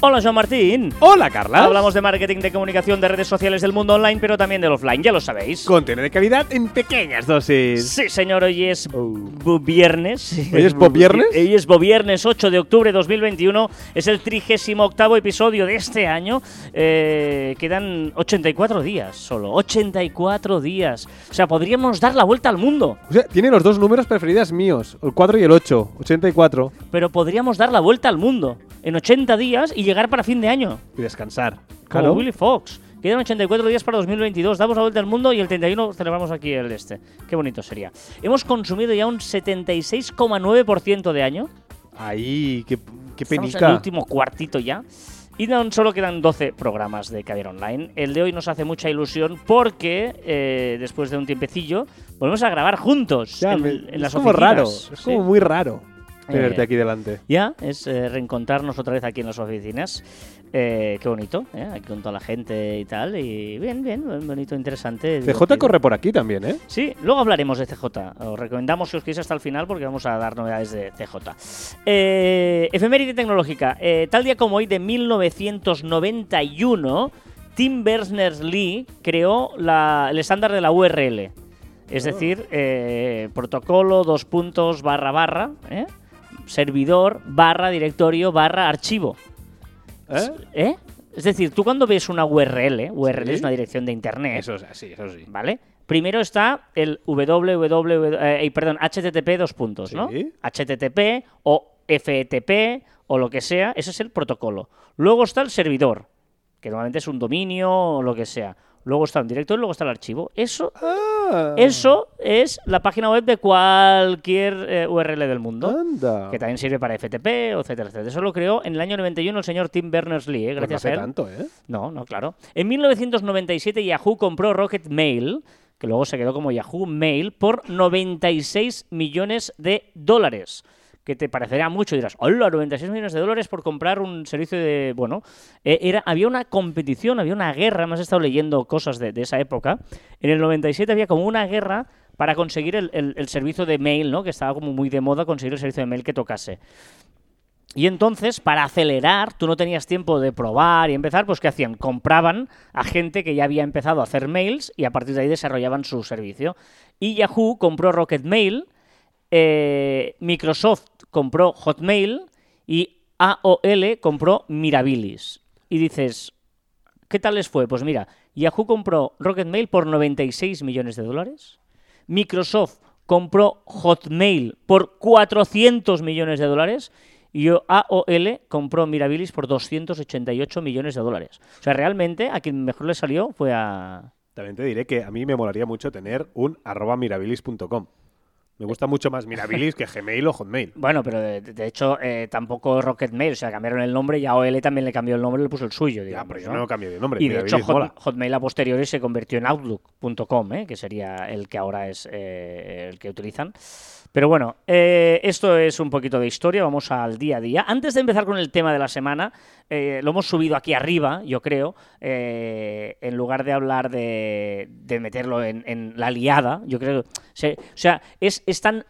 Hola, Joan Martín. Hola, Carla. Hablamos de marketing, de comunicación, de redes sociales del mundo online, pero también del offline, ya lo sabéis. Contenido de calidad en pequeñas dosis. Sí, señor, hoy es Oh. viernes. ¿Hoy es viernes? Hoy es viernes 8 de octubre de 2021. Es el 38 episodio de este año. Eh, quedan 84 días solo. 84 días. O sea, podríamos dar la vuelta al mundo. O sea, tiene los dos números preferidos míos, el 4 y el 8, 84. Pero podríamos dar la vuelta al mundo en 80 días y llegar para fin de año. Y descansar. Como Claro. Willy Fox. Quedan 84 días para 2022. Damos la vuelta al mundo y el 31 celebramos aquí el este. Qué bonito sería. Hemos consumido ya un 76,9% de año. Ahí, qué, qué Estamos en el penica. último cuartito ya. Y no solo quedan 12 programas de Caviar Online. El de hoy nos hace mucha ilusión porque eh, después de un tiempecillo volvemos a grabar juntos Ya, en, me- en es las como oficinas. raro. Es Sí. como muy raro tenerte Eh, aquí delante. Ya, es eh, reencontrarnos otra vez aquí en las oficinas. Eh, qué bonito, ¿eh? aquí con toda la gente y tal. Y bien, bien, bonito, interesante. CJ divertido. corre por aquí también, ¿eh? Sí, luego hablaremos de CJ. Os recomendamos que os quedéis hasta el final porque vamos a dar novedades de CJ. Efeméride tecnológica. Tal día como hoy, de 1991, Tim Berners-Lee creó la- el estándar de la URL. Es decir, eh, protocolo, dos puntos, barra, barra, ¿eh? Servidor, barra, directorio, barra, archivo. ¿Eh? ¿Eh? Es decir, tú cuando ves una URL, URL Sí. es una dirección de internet. Eso sí, eso sí. ¿Vale? Primero está el www, eh, perdón, HTTP dos puntos, ¿no? Sí. HTTP o FTP o lo que sea, ese es el protocolo. Luego está el servidor, que normalmente es un dominio o lo que sea. Luego está un directorio y luego está el archivo. Eso, Ah, eso es la página web de cualquier eh, URL del mundo. Anda. Que también sirve para FTP, etcétera, etcétera. Eso lo creó en el año 91 el señor Tim Berners-Lee, ¿eh? Pues no gracias hace a él. tanto, ¿eh? No, no, claro. En 1997 Yahoo compró Rocket Mail, que luego se quedó como Yahoo Mail, por 96 millones de dólares. Que te parecerá mucho y dirás, hola, 96 millones de dólares por comprar un servicio de... Bueno, eh, era, había una competición, había una guerra, me has estado leyendo cosas de, esa época. En el 97 había como una guerra para conseguir el, el- el servicio de mail, ¿no? Que estaba como muy de moda conseguir el servicio de mail que tocase. Y entonces, para acelerar, tú no tenías tiempo de probar y empezar, pues ¿qué hacían? Compraban a gente que ya había empezado a hacer mails y a partir de ahí desarrollaban su servicio. Y Yahoo compró Rocket Mail, eh, Microsoft compró Hotmail y AOL compró Mirabilis. Y dices, ¿qué tal les fue? Pues mira, Yahoo compró Rocket Mail por 96 millones de dólares. Microsoft compró Hotmail por 400 millones de dólares y AOL compró Mirabilis por 288 millones de dólares. O sea, realmente a quien mejor le salió fue a... También te diré que a mí me molaría mucho tener un arroba mirabilis.com. Me gusta mucho más Mirabilis que Gmail o Hotmail. Bueno, pero de, de hecho eh, tampoco Rocket Mail, o sea, cambiaron el nombre y AOL también le cambió el nombre y le puso el suyo, Ya, digamos, pero yo ¿no? no cambio de nombre. Y de hecho, Hot-. Hotmail a posteriori se convirtió en Outlook.com, ¿eh? que sería el que ahora es eh, el que utilizan. Pero bueno, eh, esto es un poquito de historia, vamos al día a día. Antes de empezar con el tema de la semana, eh, lo hemos subido aquí arriba, yo creo, eh, en lugar de hablar de, de meterlo en, en la liada, yo creo. se- o sea, es, es tan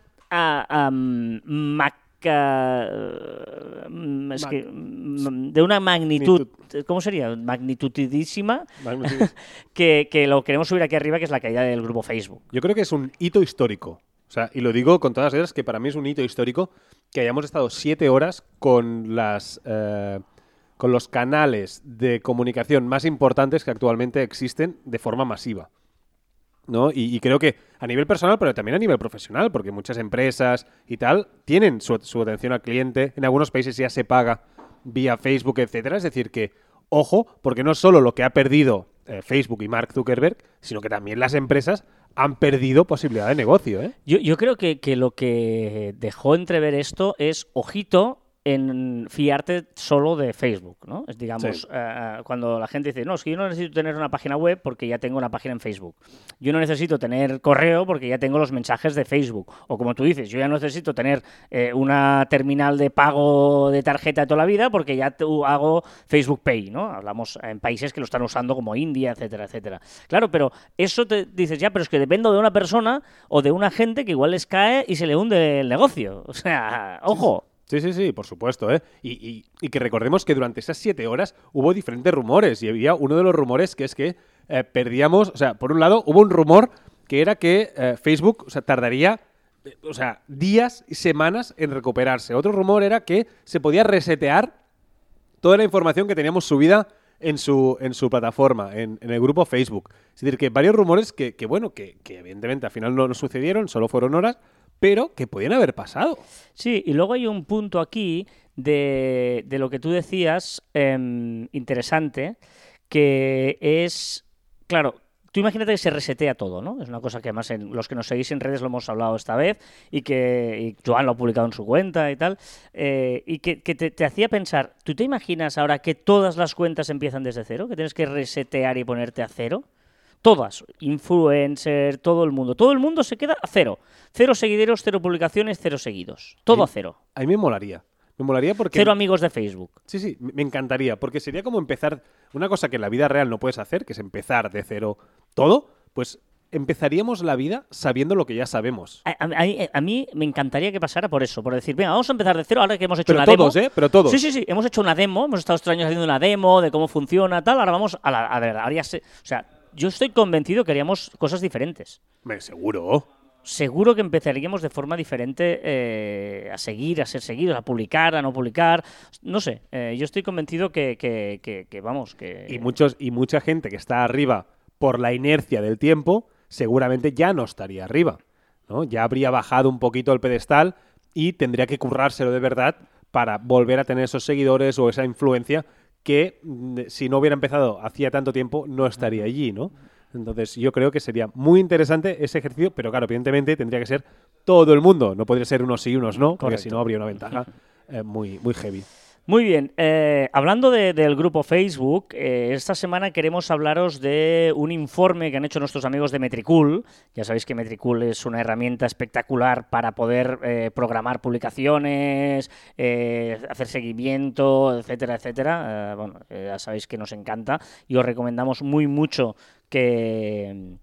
es que, mm, de una magnitud, ¿cómo sería? Magnitudísima, que, que lo queremos subir aquí arriba, que es la caída del grupo Facebook. Yo creo que es un hito histórico. O sea, y lo digo con todas las letras que para mí es un hito histórico que hayamos estado siete horas con las eh, con los canales de comunicación más importantes que actualmente existen de forma masiva. ¿no? Y, creo que a nivel personal, pero también a nivel profesional, porque muchas empresas y tal tienen su, su atención al cliente. En algunos países ya se paga vía Facebook, etcétera. Es decir, que ojo, porque no solo lo que ha perdido eh, Facebook y Mark Zuckerberg, sino que también las empresas han perdido posibilidad de negocio, ¿eh? Yo, creo que lo que dejó entrever esto es, ojito, en fiarte solo de Facebook, ¿no? Es digamos, Sí. eh, cuando la gente dice, no, es que yo no necesito tener una página web porque ya tengo una página en Facebook. Yo no necesito tener correo porque ya tengo los mensajes de Facebook. O como tú dices, yo ya no necesito tener eh, una terminal de pago de tarjeta de toda la vida porque ya hago Facebook Pay, ¿no? Hablamos en países que lo están usando como India, etcétera, etcétera. Claro, pero eso te dices, ya, pero es que dependo de una persona o de una gente que igual les cae y se le hunde el negocio. O sea, ojo. Sí, sí, sí, por supuesto, ¿eh? Y, y- y que recordemos que durante esas siete horas hubo diferentes rumores y había uno de los rumores que es que eh, perdíamos, o sea, por un lado hubo un rumor que era que eh, Facebook, o sea, tardaría, eh, o sea, días y semanas en recuperarse. Otro rumor era que se podía resetear toda la información que teníamos subida en su, en su plataforma, en, en el grupo Facebook. Es decir, que varios rumores que, que, bueno, que, que evidentemente al final no, no sucedieron, solo fueron horas, pero que podían haber pasado. Sí, y luego hay un punto aquí de, de lo que tú decías em, interesante, que es, claro, tú imagínate que se resetea todo, ¿no? Es una cosa que además en, los que nos seguís en redes lo hemos hablado esta vez y que y Joan lo ha publicado en su cuenta y tal, eh, y que, te, te hacía pensar, ¿tú te imaginas ahora que todas las cuentas empiezan desde cero? ¿Que tienes que resetear y ponerte a cero? Todas, influencer, todo el mundo. Todo el mundo se queda a cero. Cero seguidores, cero publicaciones, cero seguidos. Todo a cero. A mí me molaría. Me molaría porque... Cero amigos de Facebook. Sí, sí, me encantaría, porque sería como empezar una cosa que en la vida real no puedes hacer, que es empezar de cero todo, pues empezaríamos la vida sabiendo lo que ya sabemos. A, a- a- a mí me encantaría que pasara por eso, por decir, venga, vamos a empezar de cero ahora que hemos hecho Pero una todos, demo. ¿eh? Pero todos. Sí, sí, sí, hemos hecho una demo, hemos estado estos años haciendo una demo de cómo funciona, tal, ahora vamos a la... A ver, ahora ya o sea, yo estoy convencido que haríamos cosas diferentes. Me seguro. seguro que empezaríamos de forma diferente eh, a seguir, a ser seguidos, a publicar, a no publicar. No sé, eh, yo estoy convencido que, que- que- que, vamos, que... Y, muchos, y mucha gente que está arriba por la inercia del tiempo, seguramente ya no estaría arriba. ¿no? Ya habría bajado un poquito el pedestal y tendría que currárselo de verdad para volver a tener esos seguidores o esa influencia que mm, si no hubiera empezado hacía tanto tiempo no estaría allí, ¿no? Entonces yo creo que sería muy interesante ese ejercicio, pero claro, evidentemente tendría que ser todo el mundo, no podría ser unos sí y unos no, porque si no habría una ventaja eh, muy, muy heavy. Muy bien, eh, hablando de- del grupo Facebook, eh, esta semana queremos hablaros de un informe que han hecho nuestros amigos de Metricool. Ya sabéis que Metricool es una herramienta espectacular para poder eh, programar publicaciones, eh, hacer seguimiento, etcétera, etcétera. Bueno, ya sabéis que nos encanta y os recomendamos muy mucho que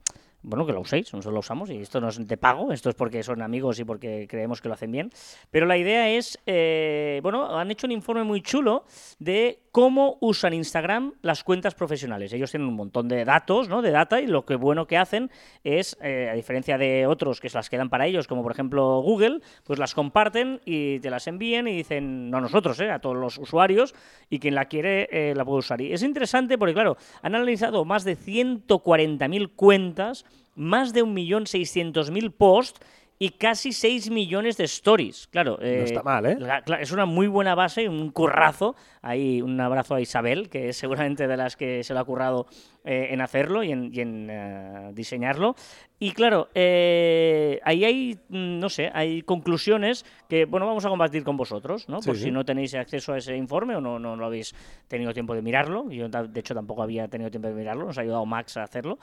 bueno, que lo uséis, nosotros lo usamos y esto no es de pago, esto es porque son amigos y porque creemos que lo hacen bien. Pero la idea es, eh, bueno, han hecho un informe muy chulo de cómo usan Instagram las cuentas profesionales. Ellos tienen un montón de datos, ¿no? De data y lo que bueno que hacen es, eh, a diferencia de otros que se las quedan para ellos, como por ejemplo Google, pues las comparten y te las envían y dicen, no a nosotros, ¿eh? a todos los usuarios y quien la quiere eh, la puede usar. Y es interesante porque, claro, han analizado más de 140.000 cuentas, más de 1.600.000 posts y casi 6 millones de stories. Claro, eh, está mal, ¿eh? la- cla- es una muy buena base y un currazo. Ahí un abrazo a Isabel, que es seguramente de las que se lo ha currado eh, en hacerlo y en, y en, eh, diseñarlo. Y claro, eh, ahí hay, mm, no sé, hay conclusiones que, bueno, vamos a compartir con vosotros, ¿no? Por Sí, si sí. no tenéis acceso a ese informe o no, no lo habéis tenido tiempo de mirarlo. Yo, de hecho, tampoco había tenido tiempo de mirarlo. Nos ha ayudado Max a hacerlo.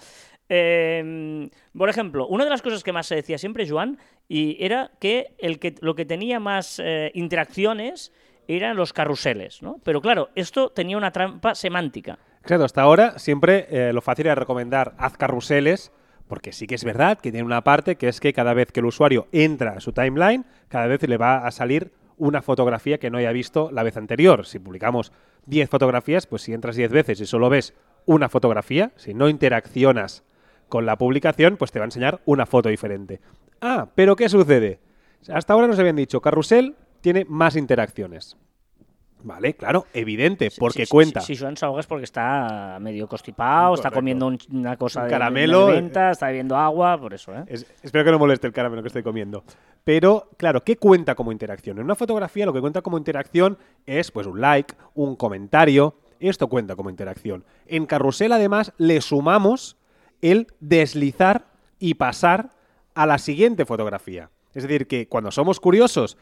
Eh, por ejemplo, una de las cosas que más se decía siempre, Joan, y era que, el que lo que tenía más eh, interacciones eran los carruseles, ¿no? Pero claro, esto tenía una trampa semántica. Claro, hasta ahora siempre eh, lo fácil era recomendar haz carruseles, porque sí que es verdad que tiene una parte que es que cada vez que el usuario entra a su timeline, cada vez le va a salir una fotografía que no haya visto la vez anterior. Si publicamos 10 fotografías, pues si entras 10 veces y solo ves una fotografía, si no interaccionas con la publicación, pues te va a enseñar una foto diferente. Ah, pero ¿qué sucede? Hasta ahora nos habían dicho, carrusel tiene más interacciones. Vale, claro, evidente, porque cuenta. Si, si Joan es porque está medio constipado, está comiendo un- una cosa Un de- de- caramelo, de venta, está bebiendo agua, por eso, ¿eh? Es- espero que no moleste el caramelo que estoy comiendo. Pero, claro, ¿qué cuenta como interacción? En una fotografía lo que cuenta como interacción es pues un like, un comentario. Esto cuenta como interacción. En carrusel, además, le sumamos el deslizar y pasar a la siguiente fotografía. Es decir, que cuando somos curiosos,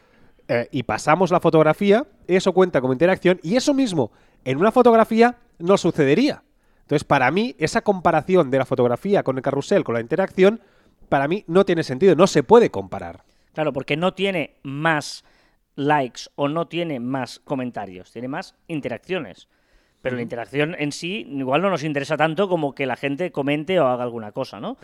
eh, y pasamos la fotografía, eso cuenta como interacción y eso mismo en una fotografía no sucedería. Entonces, para mí, esa comparación de la fotografía con el carrusel, con la interacción, para mí no tiene sentido, no se puede comparar. Claro, porque no tiene más likes o no tiene más comentarios, tiene más interacciones. Pero la interacción en sí igual no nos interesa tanto como que la gente comente o haga alguna cosa, ¿no?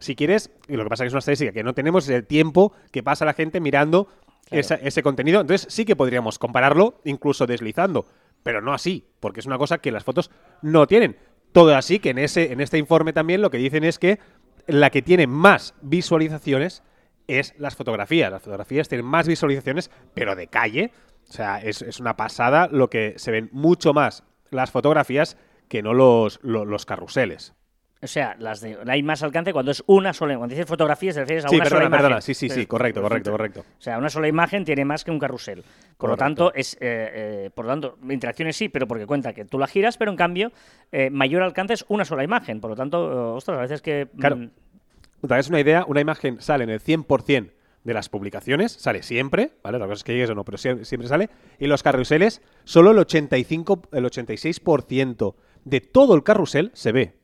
Si quieres, y lo que pasa es que es una estadística que no tenemos el tiempo que pasa la gente mirando Ese contenido. Entonces sí que podríamos compararlo, incluso deslizando, pero no así, porque es una cosa que las fotos no tienen. Todo así que en, ese, en este informe también lo que dicen es que la que tiene más visualizaciones es las fotografías. Las fotografías tienen más visualizaciones, pero de calle. O sea, es, es una pasada lo que se ven mucho más las fotografías que no los, lo- los carruseles. O sea, las de, hay más alcance cuando es una sola. Cuando dices fotografías, te refieres a Sí, una perdona, sola imagen. perdona. Sí, sí, sí, correcto, correcto, correcto. O sea, una sola imagen tiene más que un carrusel. Por lo tanto, es, eh, eh, por lo tanto, interacciones sí, pero porque cuenta que tú la giras, pero en cambio, eh, mayor alcance es una sola imagen. Por lo tanto, ostras, a veces que. Claro. mm, Te hagas una idea, una imagen sale en el 100% de las publicaciones, sale siempre, ¿vale? La cosa es que llegues o no, pero sie- siempre sale. Y los carruseles, solo el 85, el 86% de todo el carrusel se ve.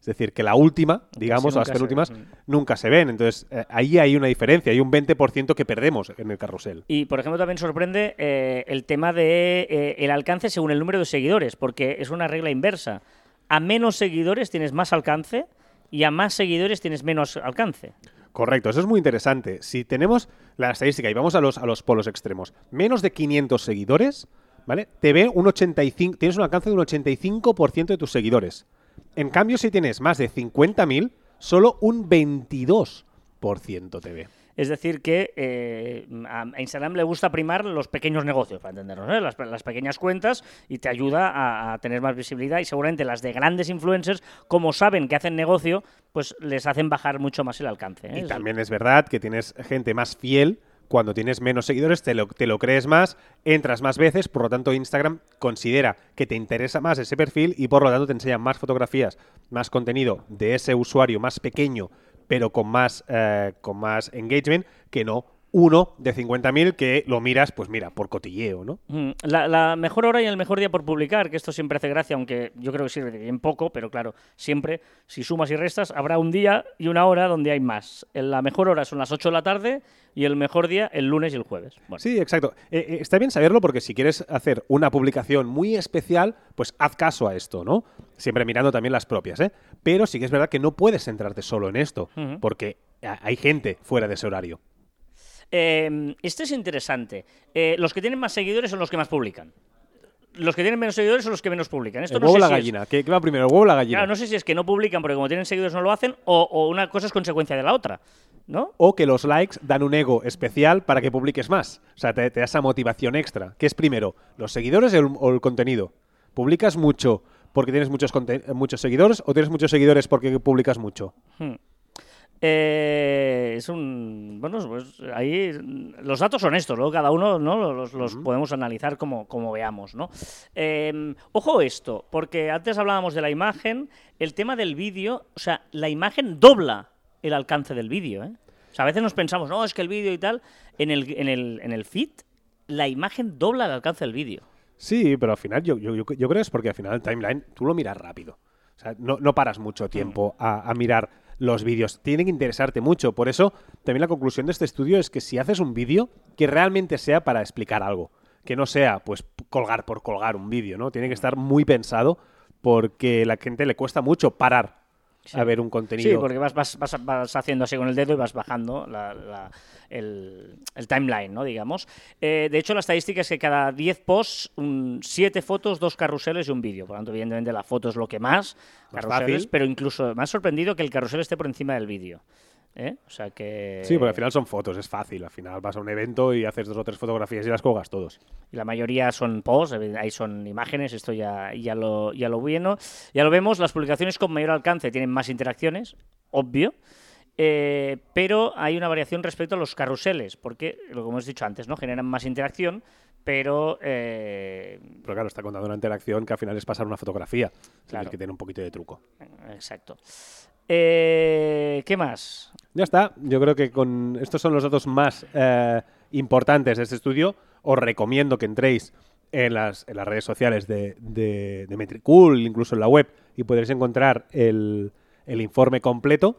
Es decir, que la última, digamos, las penúltimas. Mm. nunca se ven. Entonces, eh, ahí hay una diferencia, hay un 20% que perdemos en el carrusel. Y, por ejemplo, también sorprende eh, el tema de eh, el alcance según el número de seguidores, porque es una regla inversa. A menos seguidores tienes más alcance y a más seguidores tienes menos alcance. Correcto, eso es muy interesante. Si tenemos la estadística y vamos a los, a los polos extremos, menos de 500 seguidores, ¿vale? Te ve un 85, tienes un alcance de un 85% de tus seguidores. En cambio, si tienes más de 50.000, solo un 22% te ve. Es decir, que eh, a Instagram le gusta primar los pequeños negocios, para entendernos, ¿eh? las, las pequeñas cuentas, y te ayuda a, a tener más visibilidad. Y seguramente las de grandes influencers, como saben que hacen negocio, pues les hacen bajar mucho más el alcance. ¿eh? Y Es- también es verdad que tienes gente más fiel. Cuando tienes menos seguidores, te lo, crees más, entras más veces, por lo tanto Instagram considera que te interesa más ese perfil y por lo tanto te enseña más fotografías, más contenido de ese usuario más pequeño, pero con más, eh, con más engagement, que no uno de 50.000 que lo miras, pues mira, por cotilleo, ¿no? Mm, La, la mejor hora y el mejor día por publicar, que esto siempre hace gracia, aunque yo creo que sirve bien poco, pero claro, siempre, si sumas y restas, habrá un día y una hora donde hay más. En La mejor hora son las 8 de la tarde y el mejor día el lunes y el jueves. Bueno, Sí, exacto. Eh, eh, está bien saberlo porque si quieres hacer una publicación muy especial, pues haz caso a esto, ¿no? Siempre mirando también las propias, ¿eh? Pero sí que es verdad que no puedes centrarte solo en esto, porque ha- hay gente fuera de ese horario. Eh, este es interesante. Eh, los que tienen más seguidores son los que más publican. Los que tienen menos seguidores son los que menos publican. Esto el no huevo o sé la si es- gallina. ¿Qué, qué va primero, el huevo o la gallina? Claro, no sé si es que no publican porque como tienen seguidores no lo hacen o, o una cosa es consecuencia de la otra, ¿no? O que los likes dan un ego especial para que publiques más. O sea, te, te da esa motivación extra. ¿Qué es primero? ¿Los seguidores o el, o el contenido? ¿Publicas mucho porque tienes muchos, muchos seguidores o tienes muchos seguidores porque publicas mucho? Hmm. Eh, es un. Bueno, pues ahí mm, los datos son estos, ¿no? Cada uno ¿no? los, los podemos analizar como, como veamos, ¿no? Eh, ojo esto, porque antes hablábamos de la imagen, el tema del vídeo, o sea, la imagen dobla el alcance del vídeo, ¿eh? O sea, a veces nos pensamos, no, es que el vídeo y tal, en el, en el, en el feed, la imagen dobla el alcance del vídeo. Sí, pero al final yo, yo, yo, yo creo que es porque al final el timeline tú lo miras rápido. O sea, no, no paras mucho tiempo a, a mirar los vídeos. Tiene que interesarte mucho. Por eso, también la conclusión de este estudio es que si haces un vídeo, que realmente sea para explicar algo. Que no sea, pues, colgar por colgar un vídeo, ¿no? Tiene que estar muy pensado porque a la gente le cuesta mucho parar a ver un contenido. Sí, porque vas, vas, vas, vas haciendo así con el dedo y vas bajando la- la- el, el timeline, ¿no? Digamos. Eh, de hecho, la estadística es que cada 10 posts, 7 fotos, 2 carruseles y un vídeo. Por lo tanto, evidentemente, la foto es lo que más, Más carruseles, fácil. pero incluso me ha sorprendido que el carrusel esté por encima del vídeo. ¿Eh? O sea que. Sí, porque al final son fotos, es fácil. Al final vas a un evento y haces dos o tres fotografías y las colgas todos. Y la mayoría son posts, evi- ahí son imágenes, esto ya, ya, lo, ya lo bueno. Ya lo vemos, las publicaciones con mayor alcance tienen más interacciones, obvio. eh, pero hay una variación respecto a los carruseles, porque, lo que hemos dicho antes, ¿no? Generan más interacción, pero eh, Pero claro, está contando una interacción que al final es pasar una fotografía. Claro. que tiene un poquito de truco. exacto. Eh, ¿Qué más? Ya está. Yo creo que con estos son los datos más eh, importantes de este estudio, os recomiendo que entréis en las, redes sociales de, de, Metricool, incluso en la web, y podréis encontrar el informe completo.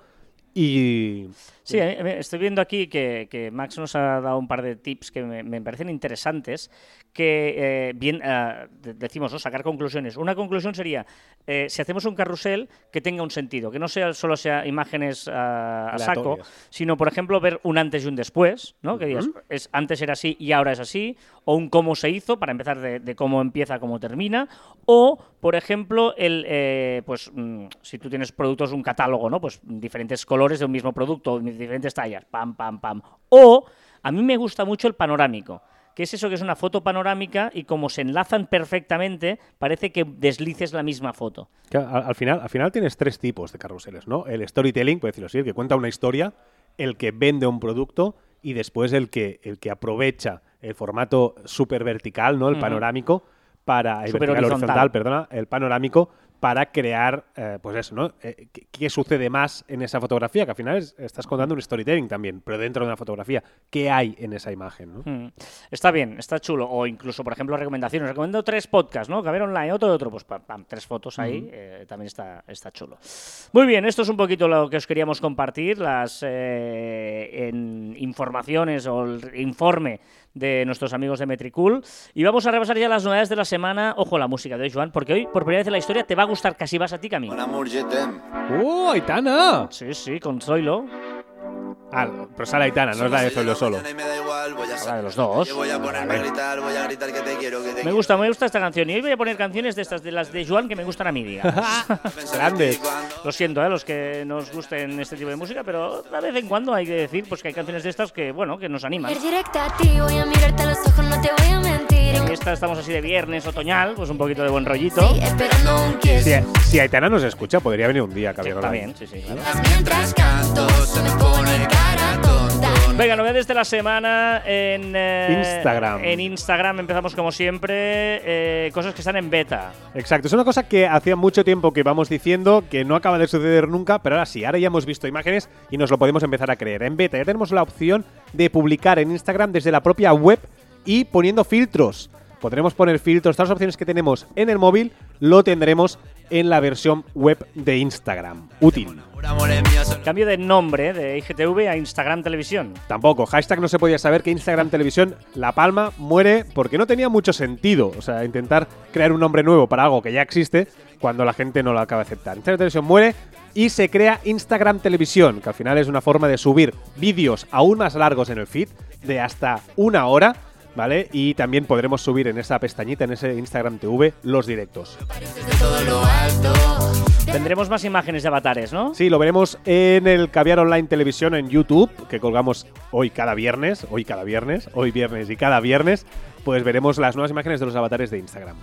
Y Sí, estoy viendo aquí que, que Max nos ha dado un par de tips que me, me parecen interesantes, que eh, bien eh, de- decimos, ¿no? sacar conclusiones. Una conclusión sería, eh, si hacemos un carrusel, que tenga un sentido, que no sea solo sea imágenes ah, a saco, sino, por ejemplo, ver un antes y un después, ¿no? Que digas, es, antes era así y ahora es así, o un cómo se hizo, para empezar de, de cómo empieza cómo termina, o, por ejemplo, el, eh, pues, mm, si tú tienes productos, un catálogo, ¿no? Pues diferentes colores de un mismo producto, diferentes tallas, pam, pam, pam. O, a mí me gusta mucho el panorámico. que es eso que es una foto panorámica y como se enlazan perfectamente, parece que deslices la misma foto. Al, al final, al final tienes tres tipos de carruseles, ¿no? El storytelling, por decirlo así, el que cuenta una historia, el que vende un producto y después el que, el que aprovecha el formato super vertical, ¿no? El panorámico para el Súper vertical horizontal. horizontal, perdona, el panorámico para crear, eh, pues eso, ¿no? Eh, ¿qué, qué sucede más en esa fotografía? Que al final es- estás contando un storytelling también, pero dentro de una fotografía. ¿Qué hay en esa imagen, no? Mm. Está bien, está chulo. O incluso, por ejemplo, recomendaciones. Recomiendo tres podcasts, ¿no? Que ver online, otro otro. Pues pam, pam, tres fotos ahí. eh, también está, está chulo. Muy bien, esto es un poquito lo que os queríamos compartir. Las en informaciones o el informe de nuestros amigos de Metricool. Y vamos a repasar ya las novedades de la semana. Ojo, la música de hoy, Joan, porque hoy, por primera vez en la historia, te va a gustar casi más a ti que a mí. ¡Oh, Aitana! Sí, sí, con Zoilo. Ah, pero sale Aitana, no es la de Zoilo solo. Mañana y me da igual, voy a Habla de los dos. Yo voy a ponerme a Vale. gritar, voy a gritar que te quiero, que te Me gusta, me gusta esta canción. Y hoy voy a poner canciones de estas, de las de Joan, que me gustan a mí, digamos. Grandes. Lo siento, ¿eh? los que nos gusten este tipo de música, pero de vez en cuando hay que decir pues que hay canciones de estas que, bueno, que nos animan. A a a a. Y esta estamos así de viernes otoñal, pues un poquito de buen rollito. Un kiss. Si, si Aitana nos escucha, podría venir un día a Sí, Caviar está bien, sí, sí, claro. Mientras canto, se me pone. Venga, novedades de la semana en eh, Instagram. En Instagram empezamos como siempre, eh, cosas que están en beta. Exacto, es una cosa que hacía mucho tiempo que vamos diciendo que no acaba de suceder nunca, pero ahora sí, ahora ya hemos visto imágenes y nos lo podemos empezar a creer. En beta ya tenemos la opción de publicar en Instagram desde la propia web y poniendo filtros. Podremos poner filtros, todas las opciones que tenemos en el móvil lo tendremos en la versión web de Instagram. Útil. Cambio de nombre de IGTV a Instagram Televisión. Tampoco, hashtag no se podía saber que Instagram Televisión La Palma muere porque no tenía mucho sentido. O sea, intentar crear un nombre nuevo para algo que ya existe cuando la gente no lo acaba de aceptar. Instagram Televisión muere y se crea Instagram Televisión, que al final es una forma de subir vídeos aún más largos en el feed, de hasta una hora, ¿vale? Y también podremos subir en esa pestañita, en ese Instagram TV, los directos. Tendremos más imágenes de avatares, ¿no? Sí, lo veremos en el Caviar Online Televisión en YouTube, que colgamos hoy cada viernes, hoy cada viernes, hoy viernes y cada viernes, pues veremos las nuevas imágenes de los avatares de Instagram.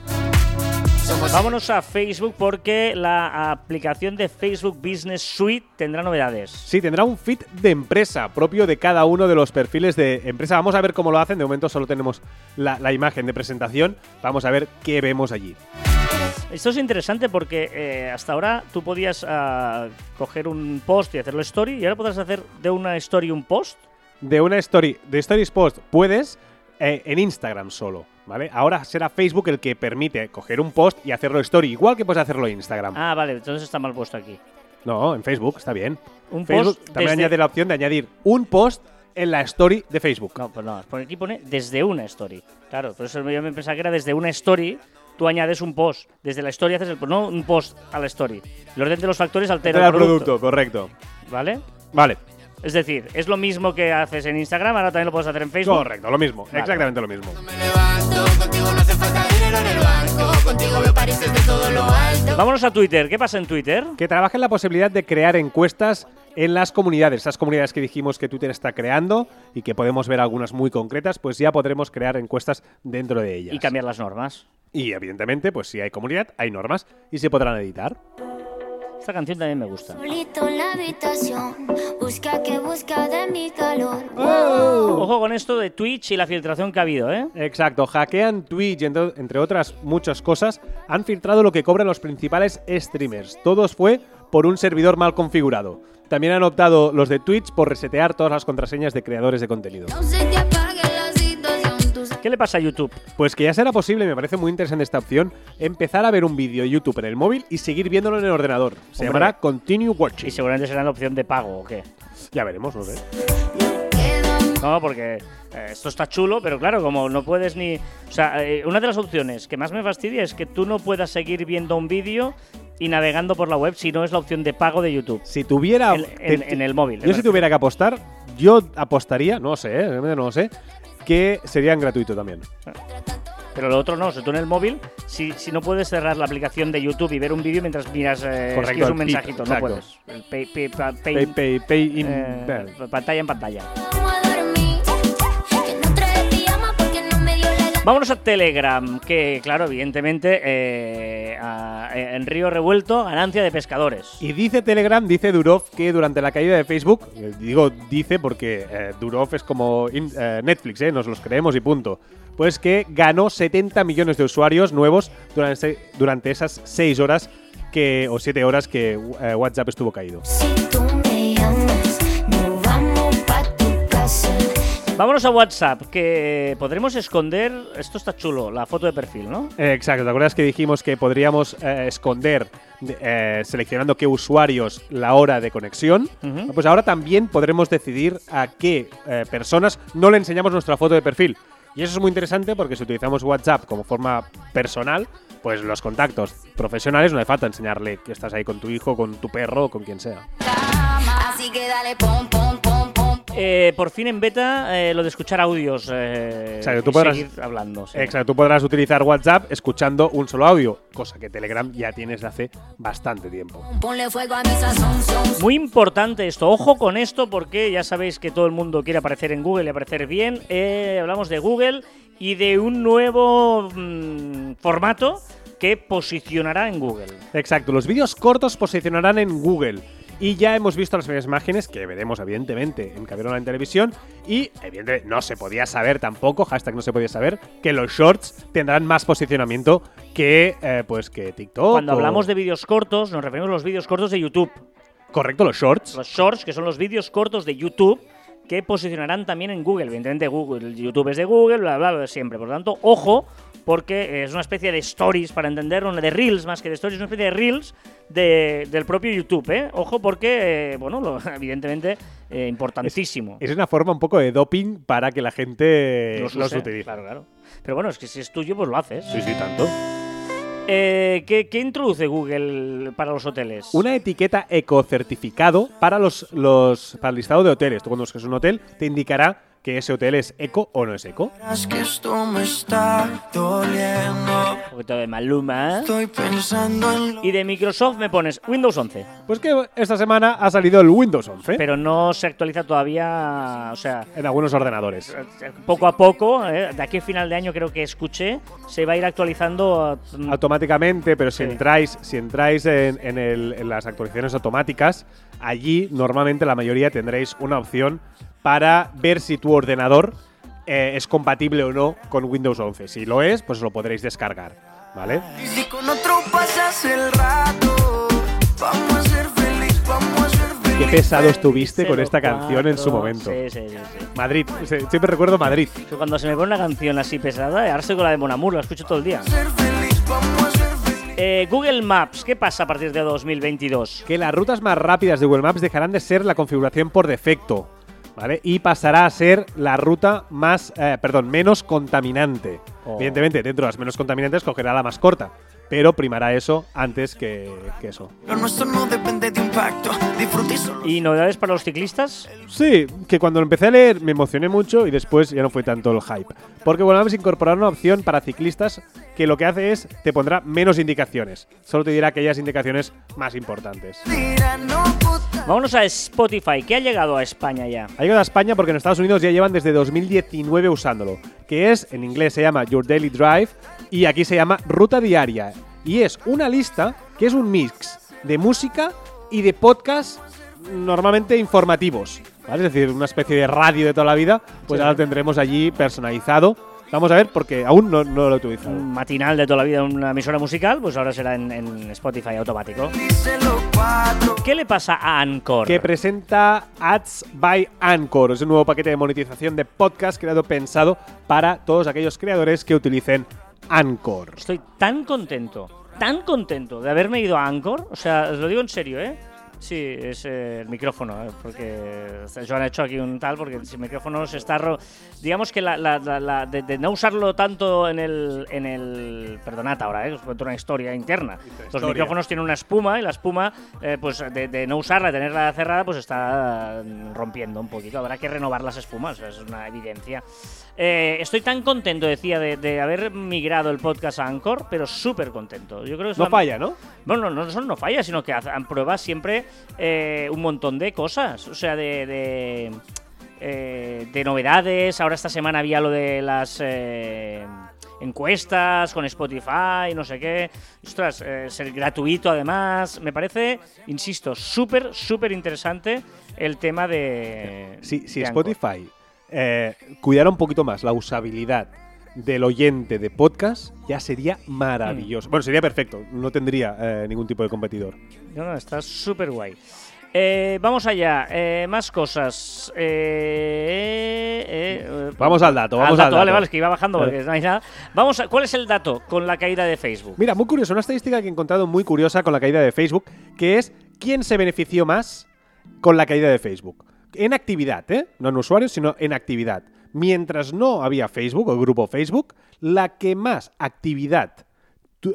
Vámonos a Facebook porque la aplicación de Facebook Business Suite tendrá novedades. Sí, tendrá un feed de empresa propio de cada uno de los perfiles de empresa. Vamos a ver cómo lo hacen. De momento solo tenemos la, la imagen de presentación. Vamos a ver qué vemos allí. Esto es interesante porque eh, hasta ahora tú podías ah, coger un post y hacerlo story y ahora podrás hacer de una story un post. De una story, de Stories Post, puedes eh, en Instagram solo, ¿vale? Ahora será Facebook el que permite coger un post y hacerlo story, igual que puedes hacerlo en Instagram. Ah, vale, entonces está mal puesto aquí. No, en Facebook, está bien. Un Facebook post también desde- añade la opción de añadir un post en la story de Facebook. No, pues no, por aquí pone desde una story. Claro, por eso yo me pensaba que era desde una story, tú añades un post. Desde la story haces el post, no un post a la story. El orden de los factores altera Era el el producto. producto, correcto. ¿Vale? Vale, Es decir, es lo mismo que haces en Instagram, ahora también lo puedes hacer en Facebook. correcto, lo mismo, Vale. exactamente lo mismo. París desde todo lo alto. Vámonos a Twitter. ¿Qué pasa en Twitter? Que trabajen la posibilidad de crear encuestas en las comunidades. Esas comunidades que dijimos que Twitter está creando y que podemos ver algunas muy concretas, pues ya podremos crear encuestas dentro de ellas. Y cambiar las normas. Y evidentemente, pues si hay comunidad, hay normas y se podrán editar. Esta canción también me gusta. Solito en la habitación. Busca que busca de mi calor. Ojo con esto de Twitch y la filtración que ha habido, ¿eh? Exacto, hackean Twitch, entre, entre otras muchas cosas, han filtrado lo que cobran los principales streamers. Todos fue por un servidor mal configurado. También han optado los de Twitch por resetear todas las contraseñas de creadores de contenido. No se te ¿Qué le pasa a YouTube? Pues que ya será posible, me parece muy interesante esta opción, empezar a ver un vídeo de YouTube en el móvil y seguir viéndolo en el ordenador. Se Hombre. llamará Continue Y Watching. seguramente será la opción de pago o qué. Ya veremos, no sé. No, porque eh, esto está chulo, pero claro, como no puedes ni. O sea, eh, una de las opciones que más me fastidia es que tú no puedas seguir viendo un vídeo y navegando por la web si no es la opción de pago de YouTube. Si tuviera... En, en- en el móvil. Yo si tuviera que apostar, yo apostaría, no sé, eh, realmente no lo sé, que serían gratuito también. Pero lo otro no, o sea, tú en el móvil, si, si no puedes cerrar la aplicación de YouTube y ver un vídeo mientras miras eh, Correcto, escribes un el pip, mensajito, no exacto. puedes. El pay- pay- pa- pay- Pay, pay, pay in... eh, pantalla en pantalla. Vámonos a Telegram, que claro, evidentemente eh, eh, en Río Revuelto, ganancia de pescadores. Y dice Telegram, dice Durov, que durante la caída de Facebook, eh, digo dice porque eh, es como in- eh, Netflix, eh, nos los creemos y punto, pues que ganó 70 millones de usuarios nuevos durante, esas 6 horas que, o 7 horas que WhatsApp estuvo caído. Vámonos a WhatsApp, que podremos esconder, esto está chulo, la foto de perfil, ¿no? Eh, exacto, ¿te acuerdas que dijimos que podríamos eh, esconder de- eh, seleccionando qué usuarios la hora de conexión? Ujú. Pues ahora también podremos decidir a qué eh, personas no le enseñamos nuestra foto de perfil. Y eso es muy interesante porque si utilizamos WhatsApp como forma personal, pues los contactos profesionales no hace falta enseñarle que estás ahí con tu hijo, con tu perro o con quien sea. Así que dale pom, pom. Eh, por fin en beta eh, lo de escuchar audios eh, Exacto, tú y podrás- seguir hablando. sí. Exacto, tú podrás utilizar WhatsApp escuchando un solo audio, cosa que Telegram ya tienes de hace bastante tiempo. Muy importante esto, ojo con esto porque ya sabéis que todo el mundo quiere aparecer en Google y aparecer bien. Eh, hablamos de Google y de un nuevo mm, formato que posicionará en Google. Exacto, los vídeos cortos posicionarán en Google. Y ya hemos visto las primeras imágenes que veremos, evidentemente, en Caber Online Televisión. Y, evidentemente, no se podía saber tampoco, hashtag no se podía saber, que los shorts tendrán más posicionamiento que, eh, pues, que TikTok. Cuando o- hablamos de vídeos cortos, nos referimos a los vídeos cortos de YouTube. Correcto, los shorts. Los shorts, que son los vídeos cortos de YouTube, que posicionarán también en Google. Evidentemente, Google, YouTube es de Google, bla, bla, de siempre. Por lo tanto, ojo, porque es una especie de stories, para entenderlo, de reels más que de stories, una especie de reels de- del propio YouTube, ¿eh? Ojo, porque, eh, bueno, lo- evidentemente, eh, importantísimo. Es una forma un poco de doping para que la gente los, utilice. Claro, claro. Pero bueno, es que si es tuyo, pues lo haces. Sí, sí, tanto. Eh, ¿qué, qué introduce Google para los hoteles? Una etiqueta ecocertificado para los, los para el listado de hoteles. Tú cuando busques un hotel te indicará que ese hotel es eco o no es eco. Es que esto me está doliendo. Un poquito de Maluma. Estoy pensando en lo Y de Microsoft me pones Windows 11. Pues que esta semana ha salido el Windows 11 Pero no se actualiza todavía, o sea, en algunos ordenadores. poco a poco, eh, de aquí a final de año creo que escuché, se va a ir actualizando. mm, automáticamente, pero si Sí. entráis, si entráis en, en el- en las actualizaciones automáticas, allí normalmente la mayoría tendréis una opción para ver si tu ordenador eh, es compatible o no con Windows 11. Si lo es, pues lo podréis descargar, ¿vale? Y si con otro pasas el rato, vamos a ser feliz, vamos a ser Qué pesado estuviste con 04, esta canción en su momento. Sí, sí, sí. sí. Madrid, siempre recuerdo Madrid. Cuando se me pone una canción así pesada, ahora estoy con la de Mon Amour, la escucho todo el día. Ser feliz, vamos a ser. Eh, Google Maps, ¿qué pasa a partir de 2022? que las rutas más rápidas de Google Maps dejarán de ser la configuración por defecto, ¿vale? Y pasará a ser la ruta más, eh, perdón, menos contaminante. Oh. Evidentemente, dentro de las menos contaminantes cogerá la más corta, pero primará eso antes que, que eso. Lo nuestro no depende de un pacto. Disfruta y solo. ¿Y novedades para los ciclistas? Sí, que cuando lo empecé a leer me emocioné mucho y después ya no fue tanto el hype. Porque Google Maps incorporará una opción para ciclistas que lo que hace es te pondrá menos indicaciones. Solo te dirá aquellas indicaciones más importantes. Vámonos a Spotify, que ha llegado a España ya. Ha llegado a España porque en Estados Unidos ya llevan desde 2019 usándolo, que es, en inglés se llama Your Daily Drive y aquí se llama Ruta Diaria. Y es una lista que es un mix de música y de podcasts normalmente informativos. ¿vale? Es decir, una especie de radio de toda la vida, pues Sí. ahora lo tendremos allí personalizado Vamos a ver porque aún no, no lo he utilizado. Un matinal de toda la vida en una emisora musical, pues ahora será en, en Spotify automático. ¿Qué le pasa a Anchor? Que presenta Ads by Anchor. Es un nuevo paquete de monetización de podcast creado pensado para todos aquellos creadores que utilicen Anchor. Estoy tan contento, tan contento de haberme ido a Anchor. O sea, os lo digo en serio, ¿eh? Sí, es eh, el micrófono, ¿eh? porque yo han hecho aquí un tal, porque el micrófono se está... ro- Digamos que la, la- la- de, de no usarlo tanto en el... En el perdonad ahora, ¿eh? os cuento una historia interna. Los historia. micrófonos tienen una espuma y la espuma, eh, pues de, de no usarla, de tenerla cerrada, pues está mm, rompiendo un poquito. Habrá que renovar las espumas, es una evidencia. Eh, estoy tan contento, decía, de, de haber migrado el podcast a Anchor, pero súper contento. Yo creo que No la- falla, ¿no? bueno, no, no solo no falla, sino que hacen pruebas siempre eh, un montón de cosas. O sea, de, de, eh, de novedades. Ahora esta semana había lo de las eh, encuestas con Spotify, no sé qué. Ostras, eh, ser gratuito además. Me parece, insisto, súper, súper interesante el tema de... Si, de Anchor. Spotify eh, cuidara un poquito más la usabilidad del oyente de podcast, ya sería maravilloso. Bueno, sería perfecto. No tendría eh, ningún tipo de competidor. No, no, está súper guay. Eh, vamos allá, eh, más cosas. Eh, Vamos al dato, vamos al Vale, dato. vale, es que iba bajando porque no hay nada. Vamos a, ¿Cuál es el dato con la caída de Facebook? Mira, muy curioso, una estadística que he encontrado muy curiosa con la caída de Facebook, que es quién se benefició más con la caída de Facebook. En actividad, ¿eh? No en usuarios, sino en actividad. Mientras no había Facebook o grupo Facebook, la que más actividad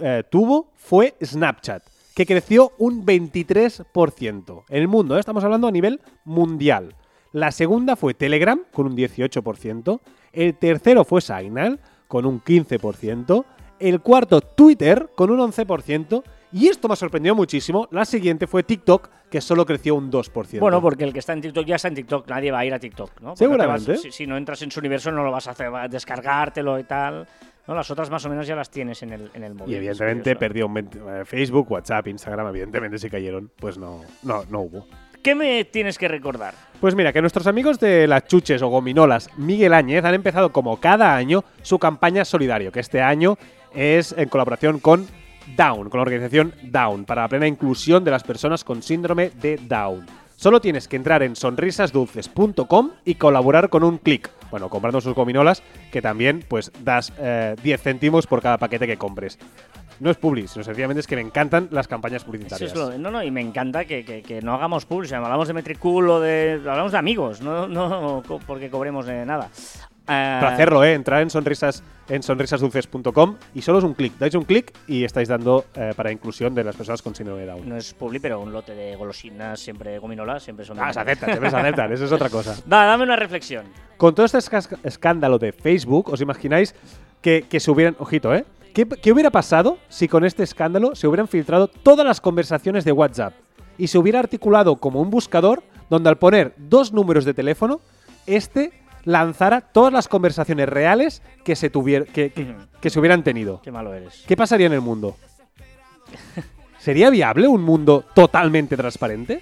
eh, tuvo fue Snapchat, que creció un 23% en el mundo. ¿eh? Estamos hablando a nivel mundial. La segunda fue Telegram, con un 18%. El tercero fue Signal, con un 15%. El cuarto, Twitter, con un 11%. Y esto me sorprendió muchísimo. La siguiente fue TikTok, que solo creció un 2%. Bueno, porque el que está en TikTok ya está en TikTok, nadie va a ir a TikTok, ¿no? Porque Seguramente. te vas- si, si no entras en su universo no lo vas a hacer, va a descargártelo y tal. No, las otras más o menos ya las tienes en el, en el móvil. Y evidentemente perdió un 20 eh, Facebook, WhatsApp, Instagram, evidentemente si cayeron, pues no, no, no hubo. ¿Qué me tienes que recordar? Pues mira, que nuestros amigos de las chuches o gominolas, Miguel Áñez, han empezado como cada año su campaña solidario, que este año es en colaboración con Down, con la organización Down, para la plena inclusión de las personas con síndrome de Down. Solo tienes que entrar en sonrisasdulces.com y colaborar con un clic. Bueno, comprando sus gominolas, que también pues das eh, 10 céntimos por cada paquete que compres. No es publi, sino sencillamente es que me encantan las campañas publicitarias. no, no, y me encanta que, que- no hagamos publicidad. Hablamos de Metricool o de. Hablamos de amigos, no, no porque cobremos nada. Para hacerlo, ¿eh? Entrar en, sonrisas, en sonrisasdulces.com y solo es un clic. Dais un clic y estáis dando eh, para inclusión de las personas con síndrome de Down. No es publi, pero un lote de golosinas, siempre gominolas, siempre son. Ah, se aceptan, siempre se aceptan, eso es otra cosa. Va, dame una reflexión. Con todo este escándalo de Facebook, ¿os imagináis que, que se hubieran. Ojito, ¿eh? ¿Qué, qué hubiera pasado si con este escándalo se hubieran filtrado todas las conversaciones de WhatsApp y se hubiera articulado como un buscador donde al poner dos números de teléfono, este lanzara todas las conversaciones reales que se, tuvier- que, que- Ujú. que se hubieran tenido? Qué malo eres. ¿Qué pasaría en el mundo? ¿Sería viable un mundo totalmente transparente?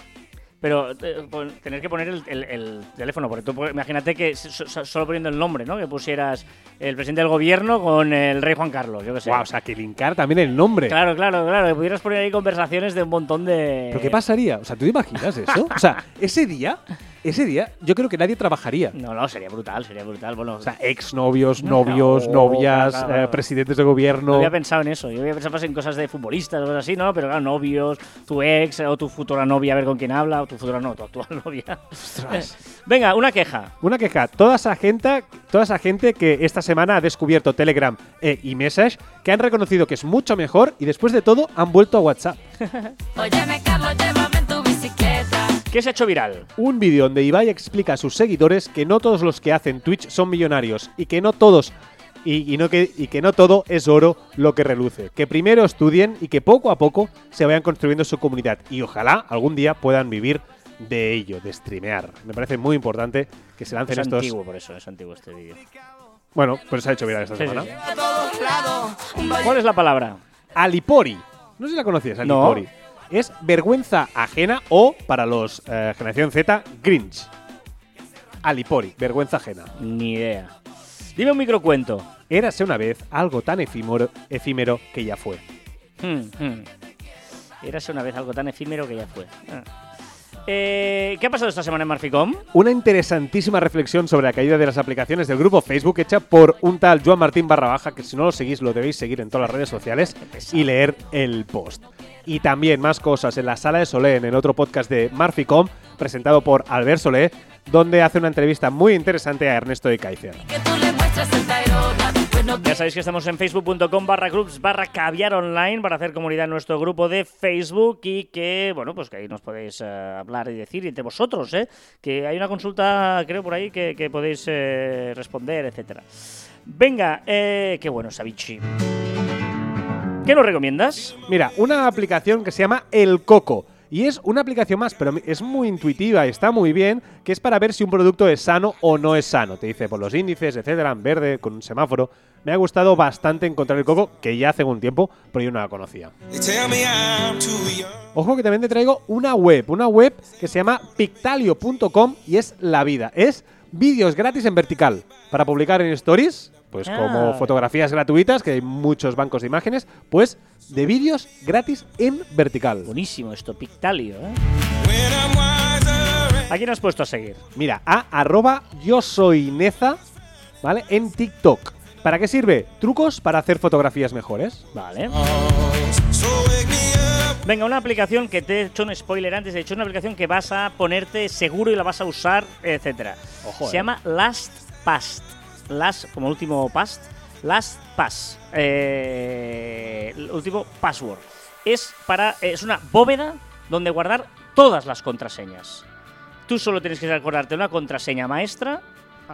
Pero eh, tener que poner el, el- el teléfono, porque tú pu- imagínate que so- so- solo poniendo el nombre, ¿no? Que pusieras el presidente del gobierno con el rey Juan Carlos, yo qué sé. Guau, o sea, que linkar también el nombre. Claro, claro, claro. Que pudieras poner ahí conversaciones de un montón de. ¿Pero qué pasaría? O sea, ¿tú te imaginas eso? O sea, ese día, ese día, yo creo que nadie trabajaría. No, no, sería brutal, sería brutal. Bueno, O sea, exnovios, No, novios, claro, novias, claro, claro. eh, presidentes de no gobierno. había pensado en eso. Yo había pensado más en cosas de futbolistas o cosas así, ¿no? Pero claro, novios, tu ex o tu futura novia, a ver con quién habla, o tu futura no, tu actual novia. Venga, una queja. Una queja. Toda esa gente, toda esa gente que esta semana ha descubierto Telegram e iMessage, que han reconocido que es mucho mejor y después de todo han vuelto a WhatsApp. Óyeme, Carlos, ¿Qué se ha hecho viral? Un vídeo donde Ibai explica a sus seguidores que no todos los que hacen Twitch son millonarios y que no todos y, y no que, y que no todo es oro lo que reluce. Que primero estudien y que poco a poco se vayan construyendo su comunidad y ojalá algún día puedan vivir de ello, de streamear. Me parece muy importante que se lancen Es estos. antiguo, por eso, es antiguo este vídeo. Bueno, pues se ha hecho viral esta Sí, semana. sí. ¿Cuál es la palabra? Alipori. No sé si la conocías, No. Es vergüenza ajena o, para los eh, generación Z, Grinch. Alipori, vergüenza ajena. Ni idea. Dime un microcuento. Érase una vez algo tan efímero, efímero que ya fue. Hmm, hmm. Érase una vez algo tan efímero que ya fue. Ah. Eh, ¿Qué ha pasado esta semana en Marficom? Una interesantísima reflexión sobre la caída de las aplicaciones del grupo Facebook hecha por un tal Joan Martín barra baja, que si no lo seguís lo debéis seguir en todas las redes sociales y leer el post. Y también más cosas en la sala de Solé, en el otro podcast de Marficom, presentado por Albert Solé, donde hace una entrevista muy interesante a Ernesto de Kaiser. Ya sabéis que estamos en facebook.com barra groups barra caviar online para hacer comunidad en nuestro grupo de Facebook y que, bueno, pues que ahí nos podéis eh, hablar y decir entre vosotros, ¿eh? Que hay una consulta, creo, por ahí que, que podéis eh, responder, etcétera. Venga, eh, qué bueno, Savichi. ¿Qué nos recomiendas? Mira, una aplicación que se llama El Coco. Y es una aplicación más, pero es muy intuitiva y está muy bien, que es para ver si un producto es sano o no es sano. Te dice por los índices, etcétera, en verde, con un semáforo. Me ha gustado bastante encontrar el coco, que ya hace un tiempo, pero yo no la conocía. Ojo que también te traigo una web, una web que se llama pictalio.com y es la vida. Es vídeos gratis en vertical para publicar en stories, pues Ah. como fotografías gratuitas, que hay muchos bancos de imágenes, pues de vídeos gratis en vertical. Buenísimo esto, Pictalio, ¿eh? ¿A quién has puesto a seguir? Mira, a arroba yo soy Neza, ¿vale? En TikTok. ¿Para qué sirve? Trucos para hacer fotografías mejores. Vale. Venga, una aplicación que te he hecho un spoiler antes, he hecho una aplicación que vas a ponerte seguro y la vas a usar, etcétera. Ojo, Se eh. llama LastPass. Last, como último past. LastPass. Eh, el último password. Es para es una bóveda donde guardar todas las contraseñas. Tú solo tienes que acordarte una contraseña maestra.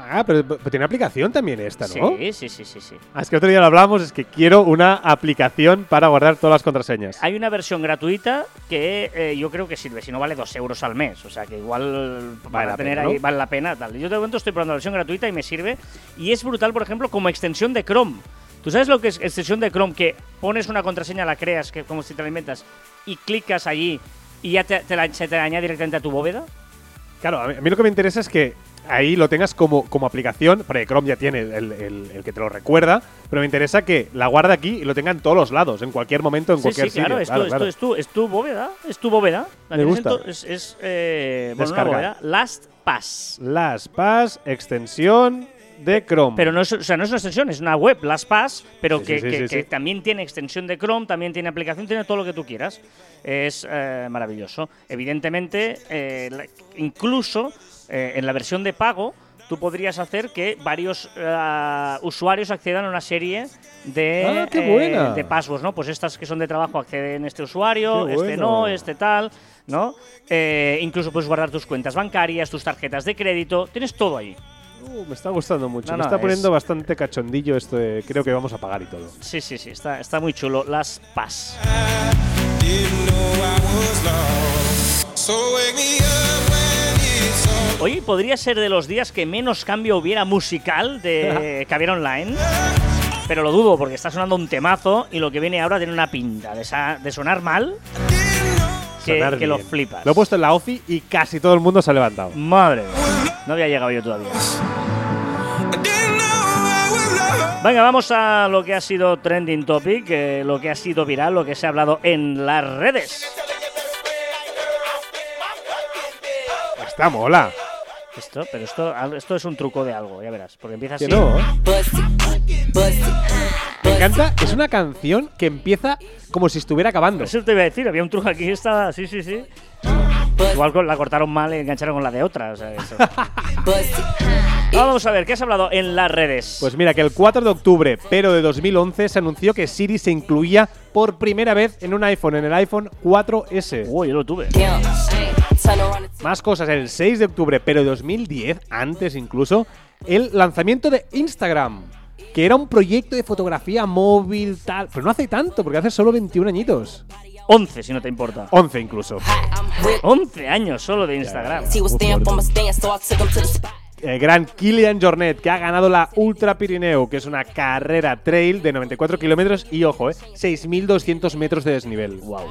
Ah, pero, pero tiene aplicación también esta, ¿no? Sí, sí, sí, sí, sí. Ah, es que otro día lo hablamos, es que quiero una aplicación para guardar todas las contraseñas. Hay una versión gratuita que eh, yo creo que sirve, si no vale 2 euros al mes. O sea que igual vale la la tener pena, ahí, ¿no? vale la pena. Tal. Yo de momento estoy probando la versión gratuita y me sirve. Y es brutal, por ejemplo, como extensión de Chrome. ¿Tú sabes lo que es extensión de Chrome? Que pones una contraseña, la creas, que como si te la inventas, y clicas allí y ya te, te la, se te añade directamente a tu bóveda. Claro, a mí, a mí lo que me interesa es que ahí lo tengas como, como aplicación, porque Chrome ya tiene el, el- el que te lo recuerda, pero me interesa que la guarde aquí y lo tenga en todos los lados, en cualquier momento, en Sí, cualquier sí, claro, sitio. esto, Claro, esto claro. es, tu, es tu bóveda. Es tu bóveda. Me gusta. tu- Es, es, eh, bueno, una Descargar. bóveda. LastPass. LastPass, extensión de Chrome. Pero no es, o sea, no es una extensión, es una web, LastPass, pero Sí, que, sí, sí, que- que también tiene extensión de Chrome, también tiene aplicación, tiene todo lo que tú quieras. Es eh, maravilloso. Evidentemente, eh, incluso eh, en la versión de pago, tú podrías hacer que varios eh, usuarios accedan a una serie de, Ah, eh, de passwords, ¿no? Pues estas que son de trabajo acceden este usuario, Qué este bueno. no, este tal, ¿no? Eh, incluso puedes guardar tus cuentas bancarias, tus tarjetas de crédito, tienes todo ahí. Uh, me está gustando mucho. No, me no, está poniendo es- bastante cachondillo esto de creo que vamos a pagar y todo. Sí, sí, sí, está, está muy chulo. Las PAS. Didn't know I was lost. So wake me up when it's all Hoy podría ser de los días que menos cambio hubiera musical de Caviar Online. Pero lo dudo porque está sonando un temazo y lo que viene ahora tiene una pinta de, sa- de sonar mal que, Sonar que lo flipas. Lo he puesto en la OFI y casi todo el mundo se ha levantado. Madre mía. No había llegado yo todavía. Venga, vamos a lo que ha sido trending topic, eh, lo que ha sido viral, lo que se ha hablado en las redes. Está mola. Esto, pero esto, esto es un truco de algo, ya verás, porque empieza así. Que no. Me encanta. Es una canción que empieza como si estuviera acabando. Eso te iba a decir, había un truco aquí, está, sí, sí, sí. Igual la cortaron mal y engancharon con la de otra. o sea, eso. pussy. Vamos a ver, ¿qué has hablado en las redes? Pues mira, que el 4 de octubre, pero de 2011, se anunció que Siri se incluía por primera vez en un iPhone, en el iPhone 4S. Uy, yo lo tuve. Más cosas, el 6 de octubre, pero de 2010, antes incluso, el lanzamiento de Instagram, que era un proyecto de fotografía móvil, tal, pero no hace tanto, porque hace solo 21 añitos. 11, si no te importa. 11 incluso. I'm with 11 años solo de Instagram. Eh, gran Kilian Jornet, que ha ganado la Ultra Pirineo, que es una carrera trail de 94 kilómetros y, ojo, eh, 6.200 metros de desnivel. Wow.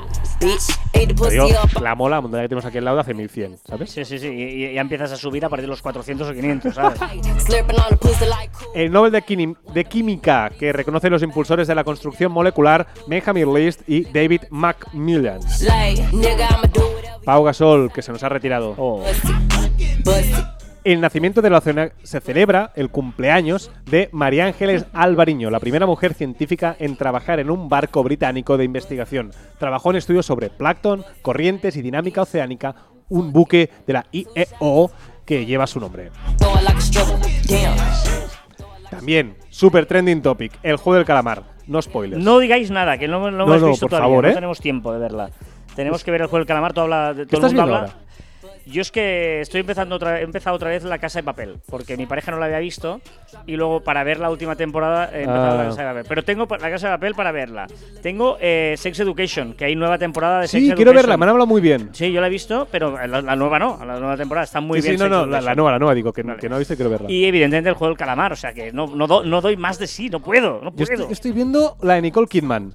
la mola, la montaña que tenemos aquí al lado, hace 1.100, ¿sabes? Sí, sí, sí. Y, y ya empiezas a subir a partir de los 400 o 500, ¿sabes? El Nobel de, Quini- de Química, que reconoce los impulsores de la construcción molecular, Benjamin List y David Macmillan. Pau Gasol, que se nos ha retirado. Oh. El nacimiento de la se celebra el cumpleaños de María Ángeles Alvariño, la primera mujer científica en trabajar en un barco británico de investigación. Trabajó en estudios sobre plancton, corrientes y dinámica oceánica, un buque de la IEO que lleva su nombre. También, super trending topic, el juego del calamar. No spoilers. No digáis nada, que no, no lo No, hemos no, visto por todavía. favor, no ¿eh? tenemos tiempo de verla. Tenemos que ver el juego del calamar, todo, habla, todo el mundo habla. ahora? Yo es que estoy empezando otra, he empezado otra vez la casa de papel, porque mi pareja no la había visto y luego para ver la última temporada he empezado Ah. la casa de papel. Pero tengo la casa de papel para verla. Tengo eh, Sex Education, que hay nueva temporada de Sex sí, Education. quiero verla, me han hablado muy bien. Sí, yo la he visto, pero la, la nueva no, la nueva temporada está muy sí, bien. sí, no, no, la, la nueva, la nueva, digo, que, no- Vale. que no he visto y quiero verla. Y evidentemente el juego del calamar, o sea que no, no, do- no doy más de sí, no puedo, no Yo puedo. estoy, estoy viendo la de Nicole Kidman.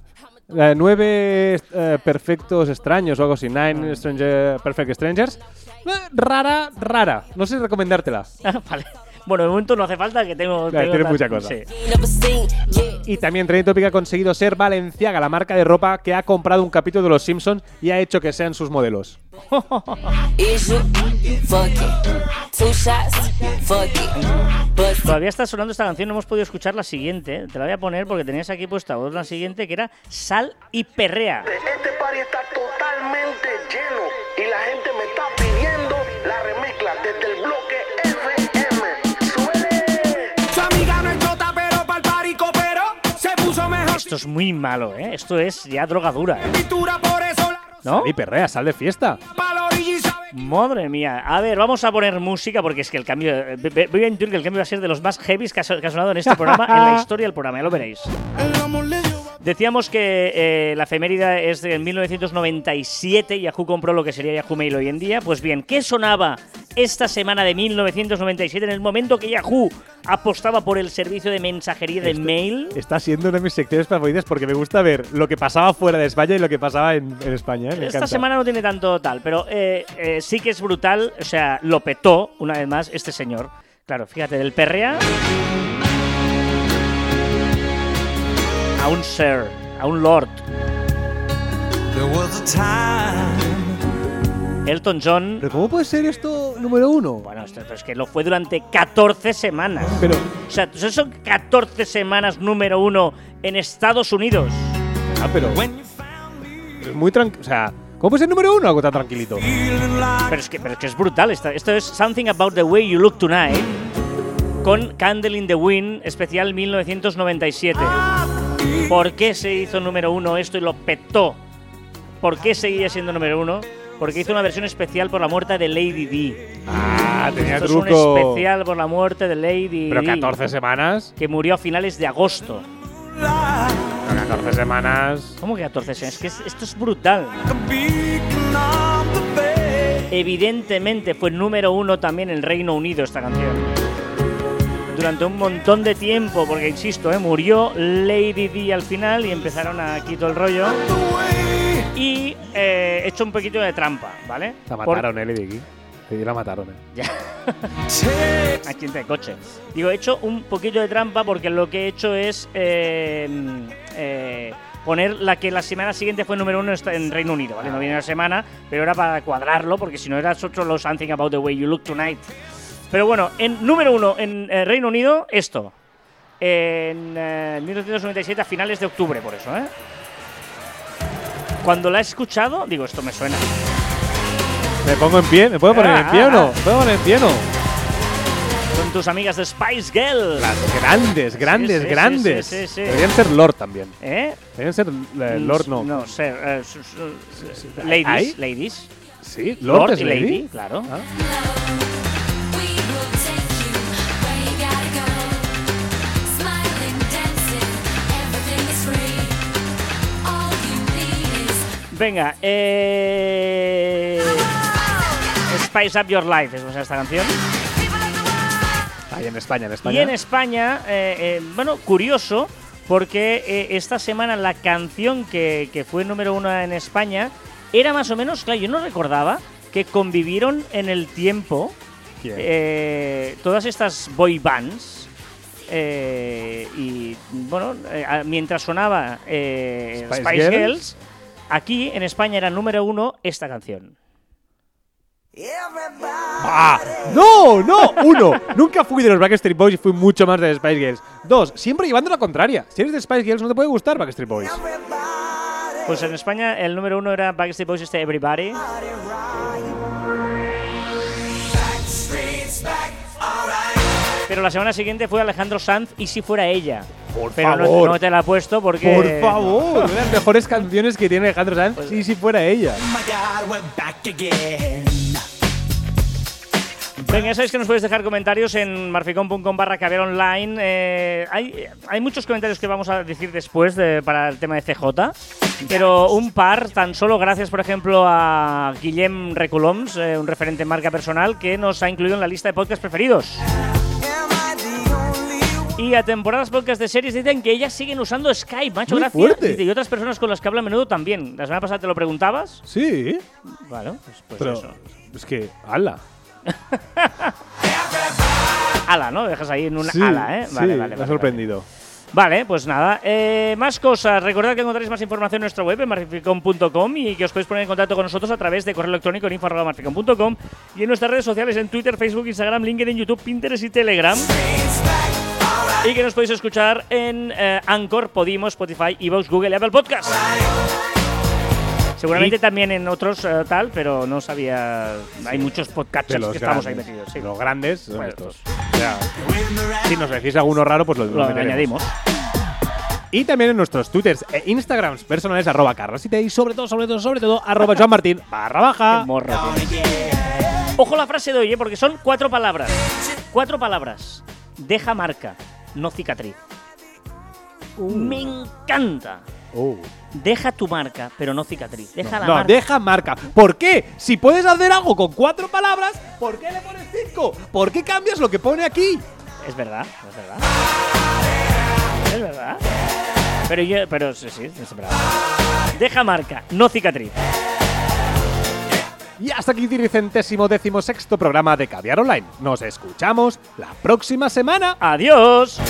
De nueve eh, perfectos extraños o algo así. Nine stranger, Perfect Strangers. Eh, rara, rara. No sé recomendártela. Vale. Bueno, de momento no hace falta que tengo. Claro, tengo mucha cosa. sí. Y también Trending Topic ha conseguido ser Valenciaga, la marca de ropa que ha comprado un capítulo de Los Simpsons y ha hecho que sean sus modelos. Todavía está sonando esta canción, no hemos podido escuchar la siguiente. Te la voy a poner porque tenías aquí puesta otra siguiente que era Sal y Perrea. Este party está totalmente lleno y la gente me está pidiendo la remezcla desde el bloque Esto es muy malo, ¿eh? Esto es ya droga dura, ¿eh? ¿No? Y perrea, sal de fiesta. Madre mía. A ver, vamos a poner música porque es que el cambio. Voy a intuir que el cambio va a ser de los más heavies que ha so- que ha sonado en este programa, en la historia del programa, ya lo veréis. Decíamos que eh, la efeméride es de 1997, Yahoo compró lo que sería Yahoo Mail hoy en día. Pues bien, ¿qué sonaba esta semana de 1997 en el momento que Yahoo apostaba por el servicio de mensajería de mail? Está siendo una de mis secciones favoritas porque me gusta ver lo que pasaba fuera de España y lo que pasaba en, en España. ¿eh? Me Esta encanta. semana no tiene tanto tal, pero eh, sí que es brutal, o sea, lo petó una vez más este señor. Claro, fíjate, del perrea a un sir, a un lord. There was a time. Elton John, ¿Pero cómo puede ser esto número uno? bueno, esto es que lo fue durante 14 semanas. Pero, O sea, eso son 14 semanas número uno en Estados Unidos. ah, pero, When you found me es muy tranquilo. O sea, ¿cómo puede ser número uno algo tan tranquilito? Pero es que, pero es, que es brutal. Esto, esto es Something About the Way You Look Tonight con Candle in the Wind, especial 1997. ¿Por qué se hizo número uno esto y lo petó? ¿Por qué seguía siendo número uno? Porque hizo una versión especial por la muerte de Lady D. Ah, tenía Esto truco. es un especial por la muerte de Lady Pero D. 14 semanas. Que murió a finales de agosto. Pero 14 semanas. ¿Cómo que 14 semanas? Es que es- esto es brutal. Evidentemente fue número uno también en Reino Unido esta canción. Durante un montón de tiempo, porque insisto, ¿eh? murió Lady D al final y empezaron aquí todo el rollo. Y eh, he hecho un poquito de trampa, ¿vale? La Por- mataron, eh, Lady Di. Sí, la mataron, eh. Ya. Accidente de coche. Digo, he hecho un poquito de trampa porque lo que he hecho es eh, eh, poner la que la semana siguiente fue número uno en Reino Unido, ¿vale? No viene la semana, pero era para cuadrarlo porque si no era otro los Something About the Way You Look Tonight. Pero bueno, en número uno en eh, Reino Unido, esto. En eh, 1997 a finales de octubre, por eso, ¿eh? Cuando la he escuchado, digo, esto me suena. ¿Me pongo en pie? ¿Me puedo poner en pie o no? ¿Me puedo poner en pie o no? Son tus amigas de Spice Girl. Las grandes, grandes, Sí, sí, grandes. sí, sí, sí. Deberían ser Lord también. ¿Eh? Deberían ser eh, Lord, no. No, ser, eh, su- su- ladies, ladies. Sí, Lord, es y Lady. lady, claro. Ah. Venga, eh... Spice Up Your Life es esta canción. Ahí en España, en Y España. en España, eh, eh, bueno, curioso, porque eh, esta semana la canción que, que fue número uno en España era más o menos, claro, yo no recordaba que convivieron en el tiempo todas estas boy bands. eh, y bueno, mientras sonaba Spice Spice, Girls. Girls, aquí en España era número uno esta canción. ¡Ah! ¡No! ¡No! Uno, nunca fui de los Backstreet Boys y fui mucho más de los Spice Girls. Dos, siempre llevando la contraria. Si eres de Spice Girls no te puede gustar Backstreet Boys. Pues en España el número uno era Backstreet Boys este Everybody. Pero la semana siguiente fue Alejandro Sanz y si fuera ella. Por Pero no- favor. No, te la he puesto porque. Por favor, una de las mejores canciones que tiene Alejandro Sanz. Pues Sí, si fuera ella. Venga, ya sabéis que nos podéis dejar comentarios en marficon.com barra caviar online. Eh, hay, hay muchos comentarios que vamos a decir después de- para el tema de CJ, pero un par, tan solo gracias, por ejemplo, a Guillem Recoloms, eh, un referente en marca personal, que nos ha incluido en la lista de podcast preferidos. Y a temporadas podcast de series dicen que ellas siguen usando Skype, macho, Muy gracias. fuerte. Y otras personas con las que hablo a menudo también. La semana pasada te lo preguntabas. Sí, Bueno, pues, pues pero eso. es que, ala. Ala, ¿no? Dejas ahí en sí, ala, ¿eh? sí, Vale, vale, me ha vale, sorprendido. Vale, pues nada. Eh, más cosas. Recordad que encontraréis más información en nuestra web, en marficom.com, y que os podéis poner en contacto con nosotros a través de correo electrónico en info.marficom.com y en nuestras redes sociales en Twitter, Facebook, Instagram, LinkedIn, YouTube, Pinterest y Telegram. Y que nos podéis escuchar en eh, Anchor, Podimo, Spotify, Evox, Google Apple Podcast. Seguramente Y- también en otros eh, tal, pero no sabía. Hay muchos los que estamos ahí metidos. sí. Los grandes son Bueno, estos. O sea, si nos decís alguno raro, pues lo, lo Lo meteremos. añadimos. Y también en nuestros twitters e instagrams personales, arroba carrasite y sobre todo, sobre todo, sobre todo, arroba Joan Martín barra baja. Morro. Ojo la frase de hoy, ¿eh? porque son cuatro palabras. Cuatro palabras. Deja marca, no cicatriz. Me encanta. Uh. Deja tu marca, pero no cicatriz. Deja la No, marca. deja marca. ¿Por qué? Si puedes hacer algo con cuatro palabras, ¿por qué le pones cinco? ¿Por qué cambias lo que pone aquí? Es verdad, es verdad. Es verdad. Pero yo, pero sí, sí, es verdad. Deja marca, no cicatriz. Y hasta aquí el centésimo décimo sexto programa de Caviar Online. Nos escuchamos la próxima semana. Adiós.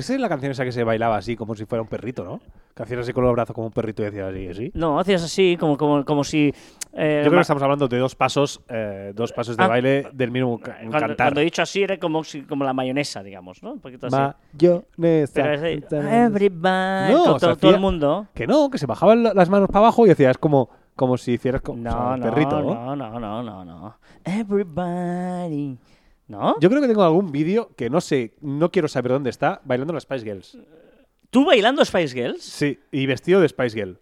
Esa es la canción esa que se bailaba así, como si fuera un perrito, ¿no? Que hacías así con los brazos como un perrito y decías así, así. No, hacías así, como, como, como si. eh, Yo creo que estamos hablando de dos pasos, eh, dos pasos de Ah, baile del mismo cuando, cantar. cuando he dicho así era como, como la mayonesa, digamos, ¿no? Un poquito así. Mayonesa. Pero es de, everybody, No, todo, todo- todo el mundo. Que no, que se bajaban la- las manos para abajo y hacías como, como si hicieras como No, o sea, un no, perrito, ¿no? no, no, no, no, no. Everybody. ¿No? Yo creo que tengo algún vídeo que no sé, no quiero saber dónde está, bailando las Spice Girls. ¿Tú bailando Spice Girls? Sí, y vestido de Spice Girl.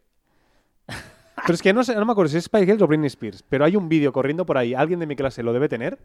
Pero es que no sé, no me acuerdo si es Spice Girls o Britney Spears, pero hay un vídeo corriendo por ahí, alguien de mi clase lo debe tener,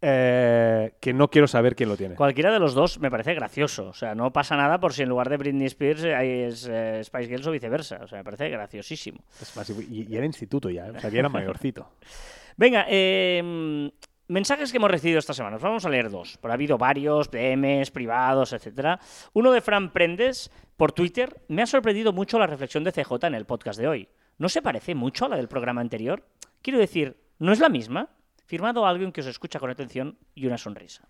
eh, que no quiero saber quién lo tiene. Cualquiera de los dos me parece gracioso. O sea, no pasa nada por si en lugar de Britney Spears hay es, eh, Spice Girls o viceversa. O sea, me parece graciosísimo. Es más, y, y era instituto ya, ¿eh? o sea, que era mayorcito. Venga, eh, mensajes que hemos recibido esta semana. Os vamos a leer dos. Pero ha habido varios, DMs, privados, etcétera. Uno de Fran Prendes por Twitter. Me ha sorprendido mucho la reflexión de CJ en el podcast de hoy. ¿No se parece mucho a la del programa anterior? Quiero decir, ¿no es la misma? Firmado a alguien que os escucha con atención y una sonrisa.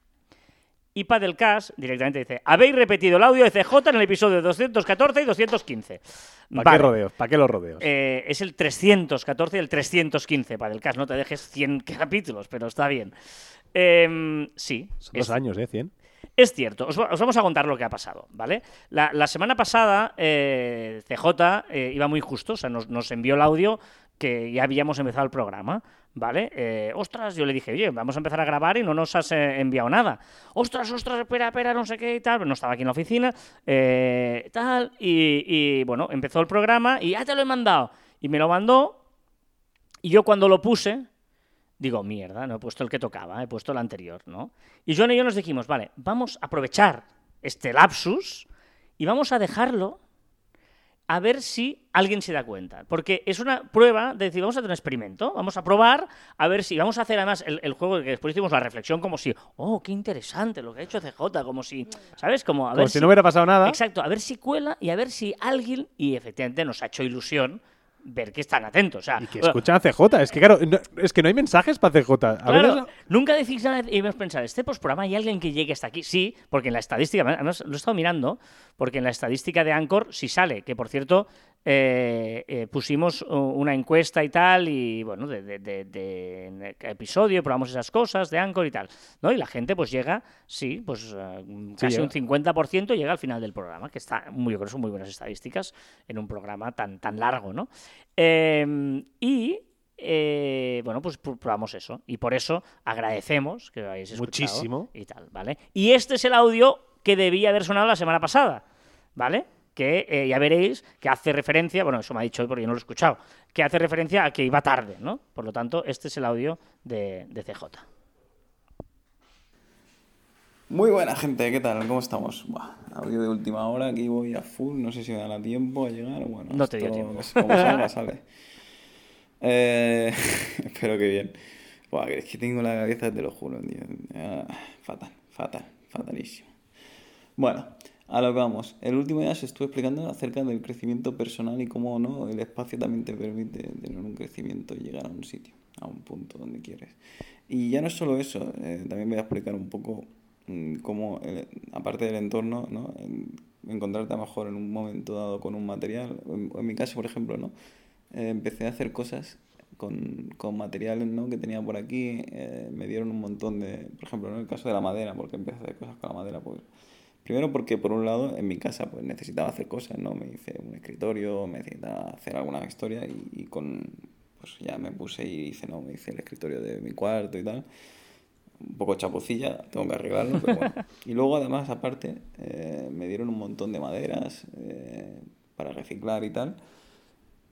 Y Padelcast directamente dice: Habéis repetido el audio de CJ en el episodio 214 y 215. ¿Para Vale. qué rodeos? ¿Para qué los rodeos? Eh, es el 314 y el 315 para el caso. No te dejes 100 capítulos, pero está bien. Em, sí, Son es, dos años, ¿eh? 100. es cierto. Os, va- os vamos a contar lo que ha pasado, ¿vale? La, la semana pasada, eh, CJ eh, iba muy justo, o sea, nos, nos envió el audio que ya habíamos empezado el programa, ¿vale? Eh, ostras, yo le dije, oye, vamos a empezar a grabar y no nos has eh, enviado nada. Ostras, ostras, espera, espera, no sé qué y tal. No estaba aquí en la oficina, eh, tal. Y, bueno, empezó el programa y ya te lo he mandado. Y me lo mandó. Y yo cuando lo puse, digo, mierda, no he puesto el que tocaba, he puesto el anterior, ¿no? Y John y yo nos dijimos, vale, vamos a aprovechar este lapsus y vamos a dejarlo a ver si alguien se da cuenta. Porque es una prueba de decir, vamos a hacer un experimento, vamos a probar, a ver si vamos a hacer además el, el juego que después hicimos la reflexión como si, oh, qué interesante lo que ha hecho CJ, como si, ¿sabes? Como a Como ver si no hubiera pasado nada. Exacto, a ver si cuela y a ver si alguien, y efectivamente nos ha hecho ilusión ver que están atentos. O sea, Y que escuchan a CJ. Es que, claro, no- es que no hay mensajes para CJ. A Claro, veces- nunca decís nada y hemos pensado, este programa hay alguien que llegue hasta aquí. Sí, porque en la estadística, además lo he estado mirando, porque en la estadística de Anchor sí sale, que por cierto eh, eh, pusimos uh, una encuesta y tal, y bueno, de, de- de- de- en el episodio probamos esas cosas de Anchor y tal, ¿no? Y la gente pues llega, sí, pues eh, casi llega. un 50% llega al final del programa, que está muy, yo creo que son muy buenas estadísticas en un programa tan, tan largo, ¿no? Eh, y eh, bueno, pues pr- probamos eso. Y por eso agradecemos que lo hayáis escuchado. Muchísimo. Y tal, ¿vale? Y este es el audio que debía haber sonado la semana pasada, ¿vale? Que eh, ya veréis que hace referencia, bueno, eso me ha dicho hoy porque yo no lo he escuchado, que hace referencia a que iba tarde, ¿no? Por lo tanto, este es el audio de, de CJ. Muy buena gente, ¿qué tal? ¿Cómo estamos? Buah, audio de última hora, aquí voy a full, no sé si me dará tiempo a llegar, bueno, No te dio tiempo. Como salga, sale. Eh, espero que bien. Buah, es que tengo la cabeza, te lo juro, tío. Ah, fatal, fatal, fatalísimo. Bueno, a lo que vamos. El último día os estuve explicando acerca del crecimiento personal y cómo no el espacio también te permite tener un crecimiento y llegar a un sitio, a un punto donde quieres. Y ya no es solo eso, eh, también voy a explicar un poco mm, cómo, el- aparte del entorno, ¿no? En- encontrarte a lo mejor en un momento dado con un material. En, en mi caso, por ejemplo, ¿no? Eh, empecé a hacer cosas con, con materiales ¿no? que tenía por aquí. eh, me dieron un montón de. Por ejemplo, en el caso de la madera, porque empecé a hacer cosas con la madera, pues. Primero porque por un lado en mi casa pues necesitaba hacer cosas, ¿no? Me hice un escritorio, me necesitaba hacer alguna historia y, y con pues ya me puse y hice, ¿no? Me hice el escritorio de mi cuarto y tal. Un poco chapucilla, tengo que arreglarlo, pero bueno. Y luego además aparte eh, me dieron un montón de maderas eh, para reciclar y tal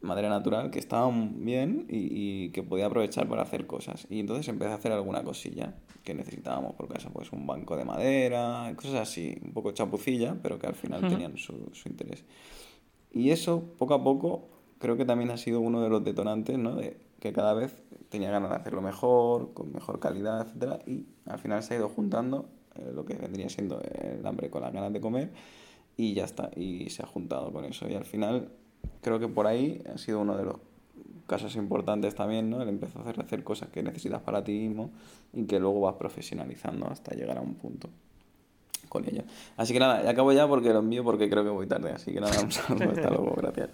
madera natural que estaban bien y, y que podía aprovechar para hacer cosas. Y entonces empecé a hacer alguna cosilla que necesitábamos por casa, pues un banco de madera, cosas así, un poco chapucilla, pero que al final tenían su, su interés. Y eso, poco a poco, creo que también ha sido uno de los detonantes, ¿no? De que cada vez tenía ganas de hacerlo mejor, con mejor calidad, etcétera, y al final se ha ido juntando eh, lo que vendría siendo el hambre con las ganas de comer y ya está, y se ha juntado con eso. Y al final creo que por ahí ha sido uno de los casos importantes también, ¿no? El empezar a hacer, hacer cosas que necesitas para ti mismo y que luego vas profesionalizando hasta llegar a un punto con ello. Así que nada, ya acabo ya porque lo envío porque creo que voy tarde. Así que nada, un saludo, hasta luego, gracias.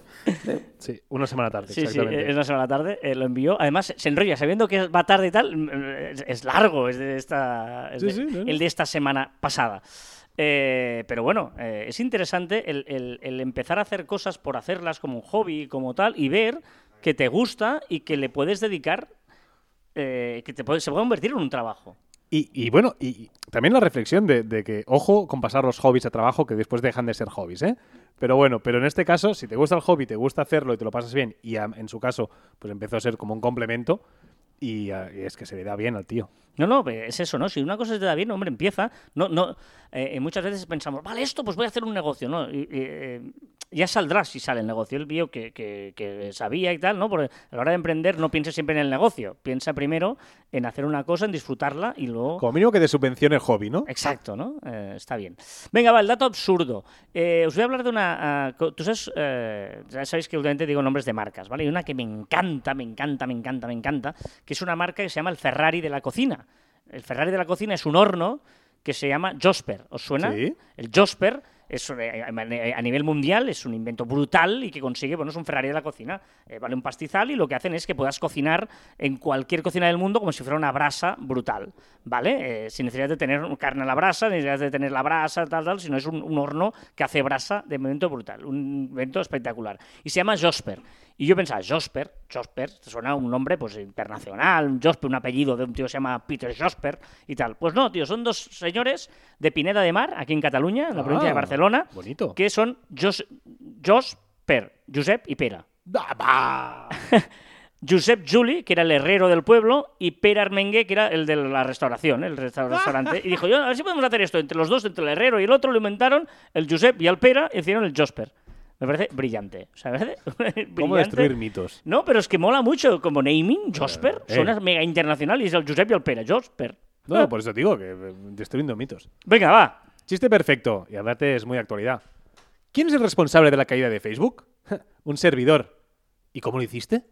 Sí, una semana tarde, Sí, sí, exactamente. es una semana tarde, eh, lo envió. Además, se enrolla, sabiendo que va tarde y tal, mm, es, es largo, es de esta, es Sí, de- sí, no, no. el de esta semana pasada. Eh, pero bueno, eh, es interesante el, empezar a hacer cosas por hacerlas como un hobby, como tal, y ver que te gusta y que le puedes dedicar, eh, que te puede- se puede convertir en un trabajo. Y, bueno, y también la reflexión de, que, ojo con pasar los hobbies a trabajo, que después dejan de ser hobbies, ¿eh? Pero bueno, pero en este caso, si te gusta el hobby, te gusta hacerlo y te lo pasas bien, y en su caso, pues empezó a ser como un complemento, y, ah, y es que se le da bien al tío. No, no, es eso, ¿no? Si una cosa se te da bien, hombre, empieza. No, no, eh, muchas veces pensamos, vale, esto, pues voy a hacer un negocio, ¿no? Y- eh, ya saldrá si sale el negocio. Él vio que, que- que sabía y tal, ¿no? Porque a la hora de emprender no pienses siempre en el negocio. Piensa primero en hacer una cosa, en disfrutarla y luego... Como mínimo que te subvencione el hobby, ¿no? Exacto, ¿no? Eh, está bien. Venga, va, el dato absurdo. Eh, os voy a hablar de una... co- Tú sabes, eh, ya sabéis que últimamente digo nombres de marcas, ¿vale? Y una que me encanta, me encanta, me encanta, me encanta, que es una marca que se llama el Ferrari de la cocina. El Ferrari de la cocina es un horno que se llama Josper. ¿Os suena? Sí. El Josper es, eh, a nivel mundial es un invento brutal y que consigue, bueno, es un Ferrari de la cocina. Eh, vale un pastizal y lo que hacen es que puedas cocinar en cualquier cocina del mundo como si fuera una brasa brutal, ¿vale? Eh, sin necesidad de tener carne a la brasa, sin necesidad de tener la brasa, tal, tal, sino es un, un horno que hace brasa de momento brutal, un invento espectacular. Y se llama Josper. Y yo pensaba, Josper, Josper, suena un nombre pues internacional, un Josper, un apellido de un tío que se llama Peter Josper y tal. Pues no, tío, son dos señores de Pineda de Mar, aquí en Cataluña, en la provincia de Ah, Barcelona, bonito. que son Jos, Josper, Josep y Pera. Ah, va. Josep Juli, que era el herrero del pueblo, y Pere Armengue, que era el de la restauración, el resta- restaurante. Y dijo, yo, a ver si podemos hacer esto entre los dos, entre el herrero y el otro, lo inventaron, el Josep y el Pera, y hicieron el Josper. Me parece brillante. O sea, me parece ¿Cómo destruir mitos? No, pero es que mola mucho como naming, Josper. Eh. Suena mega internacional y es el Josep y el Pera, Josper. No, por eso digo que eh, destruyendo mitos. Venga, va. Chiste perfecto, y aparte es muy actualidad. ¿Quién es el responsable de la caída de Facebook? Un servidor. ¿Y cómo lo hiciste?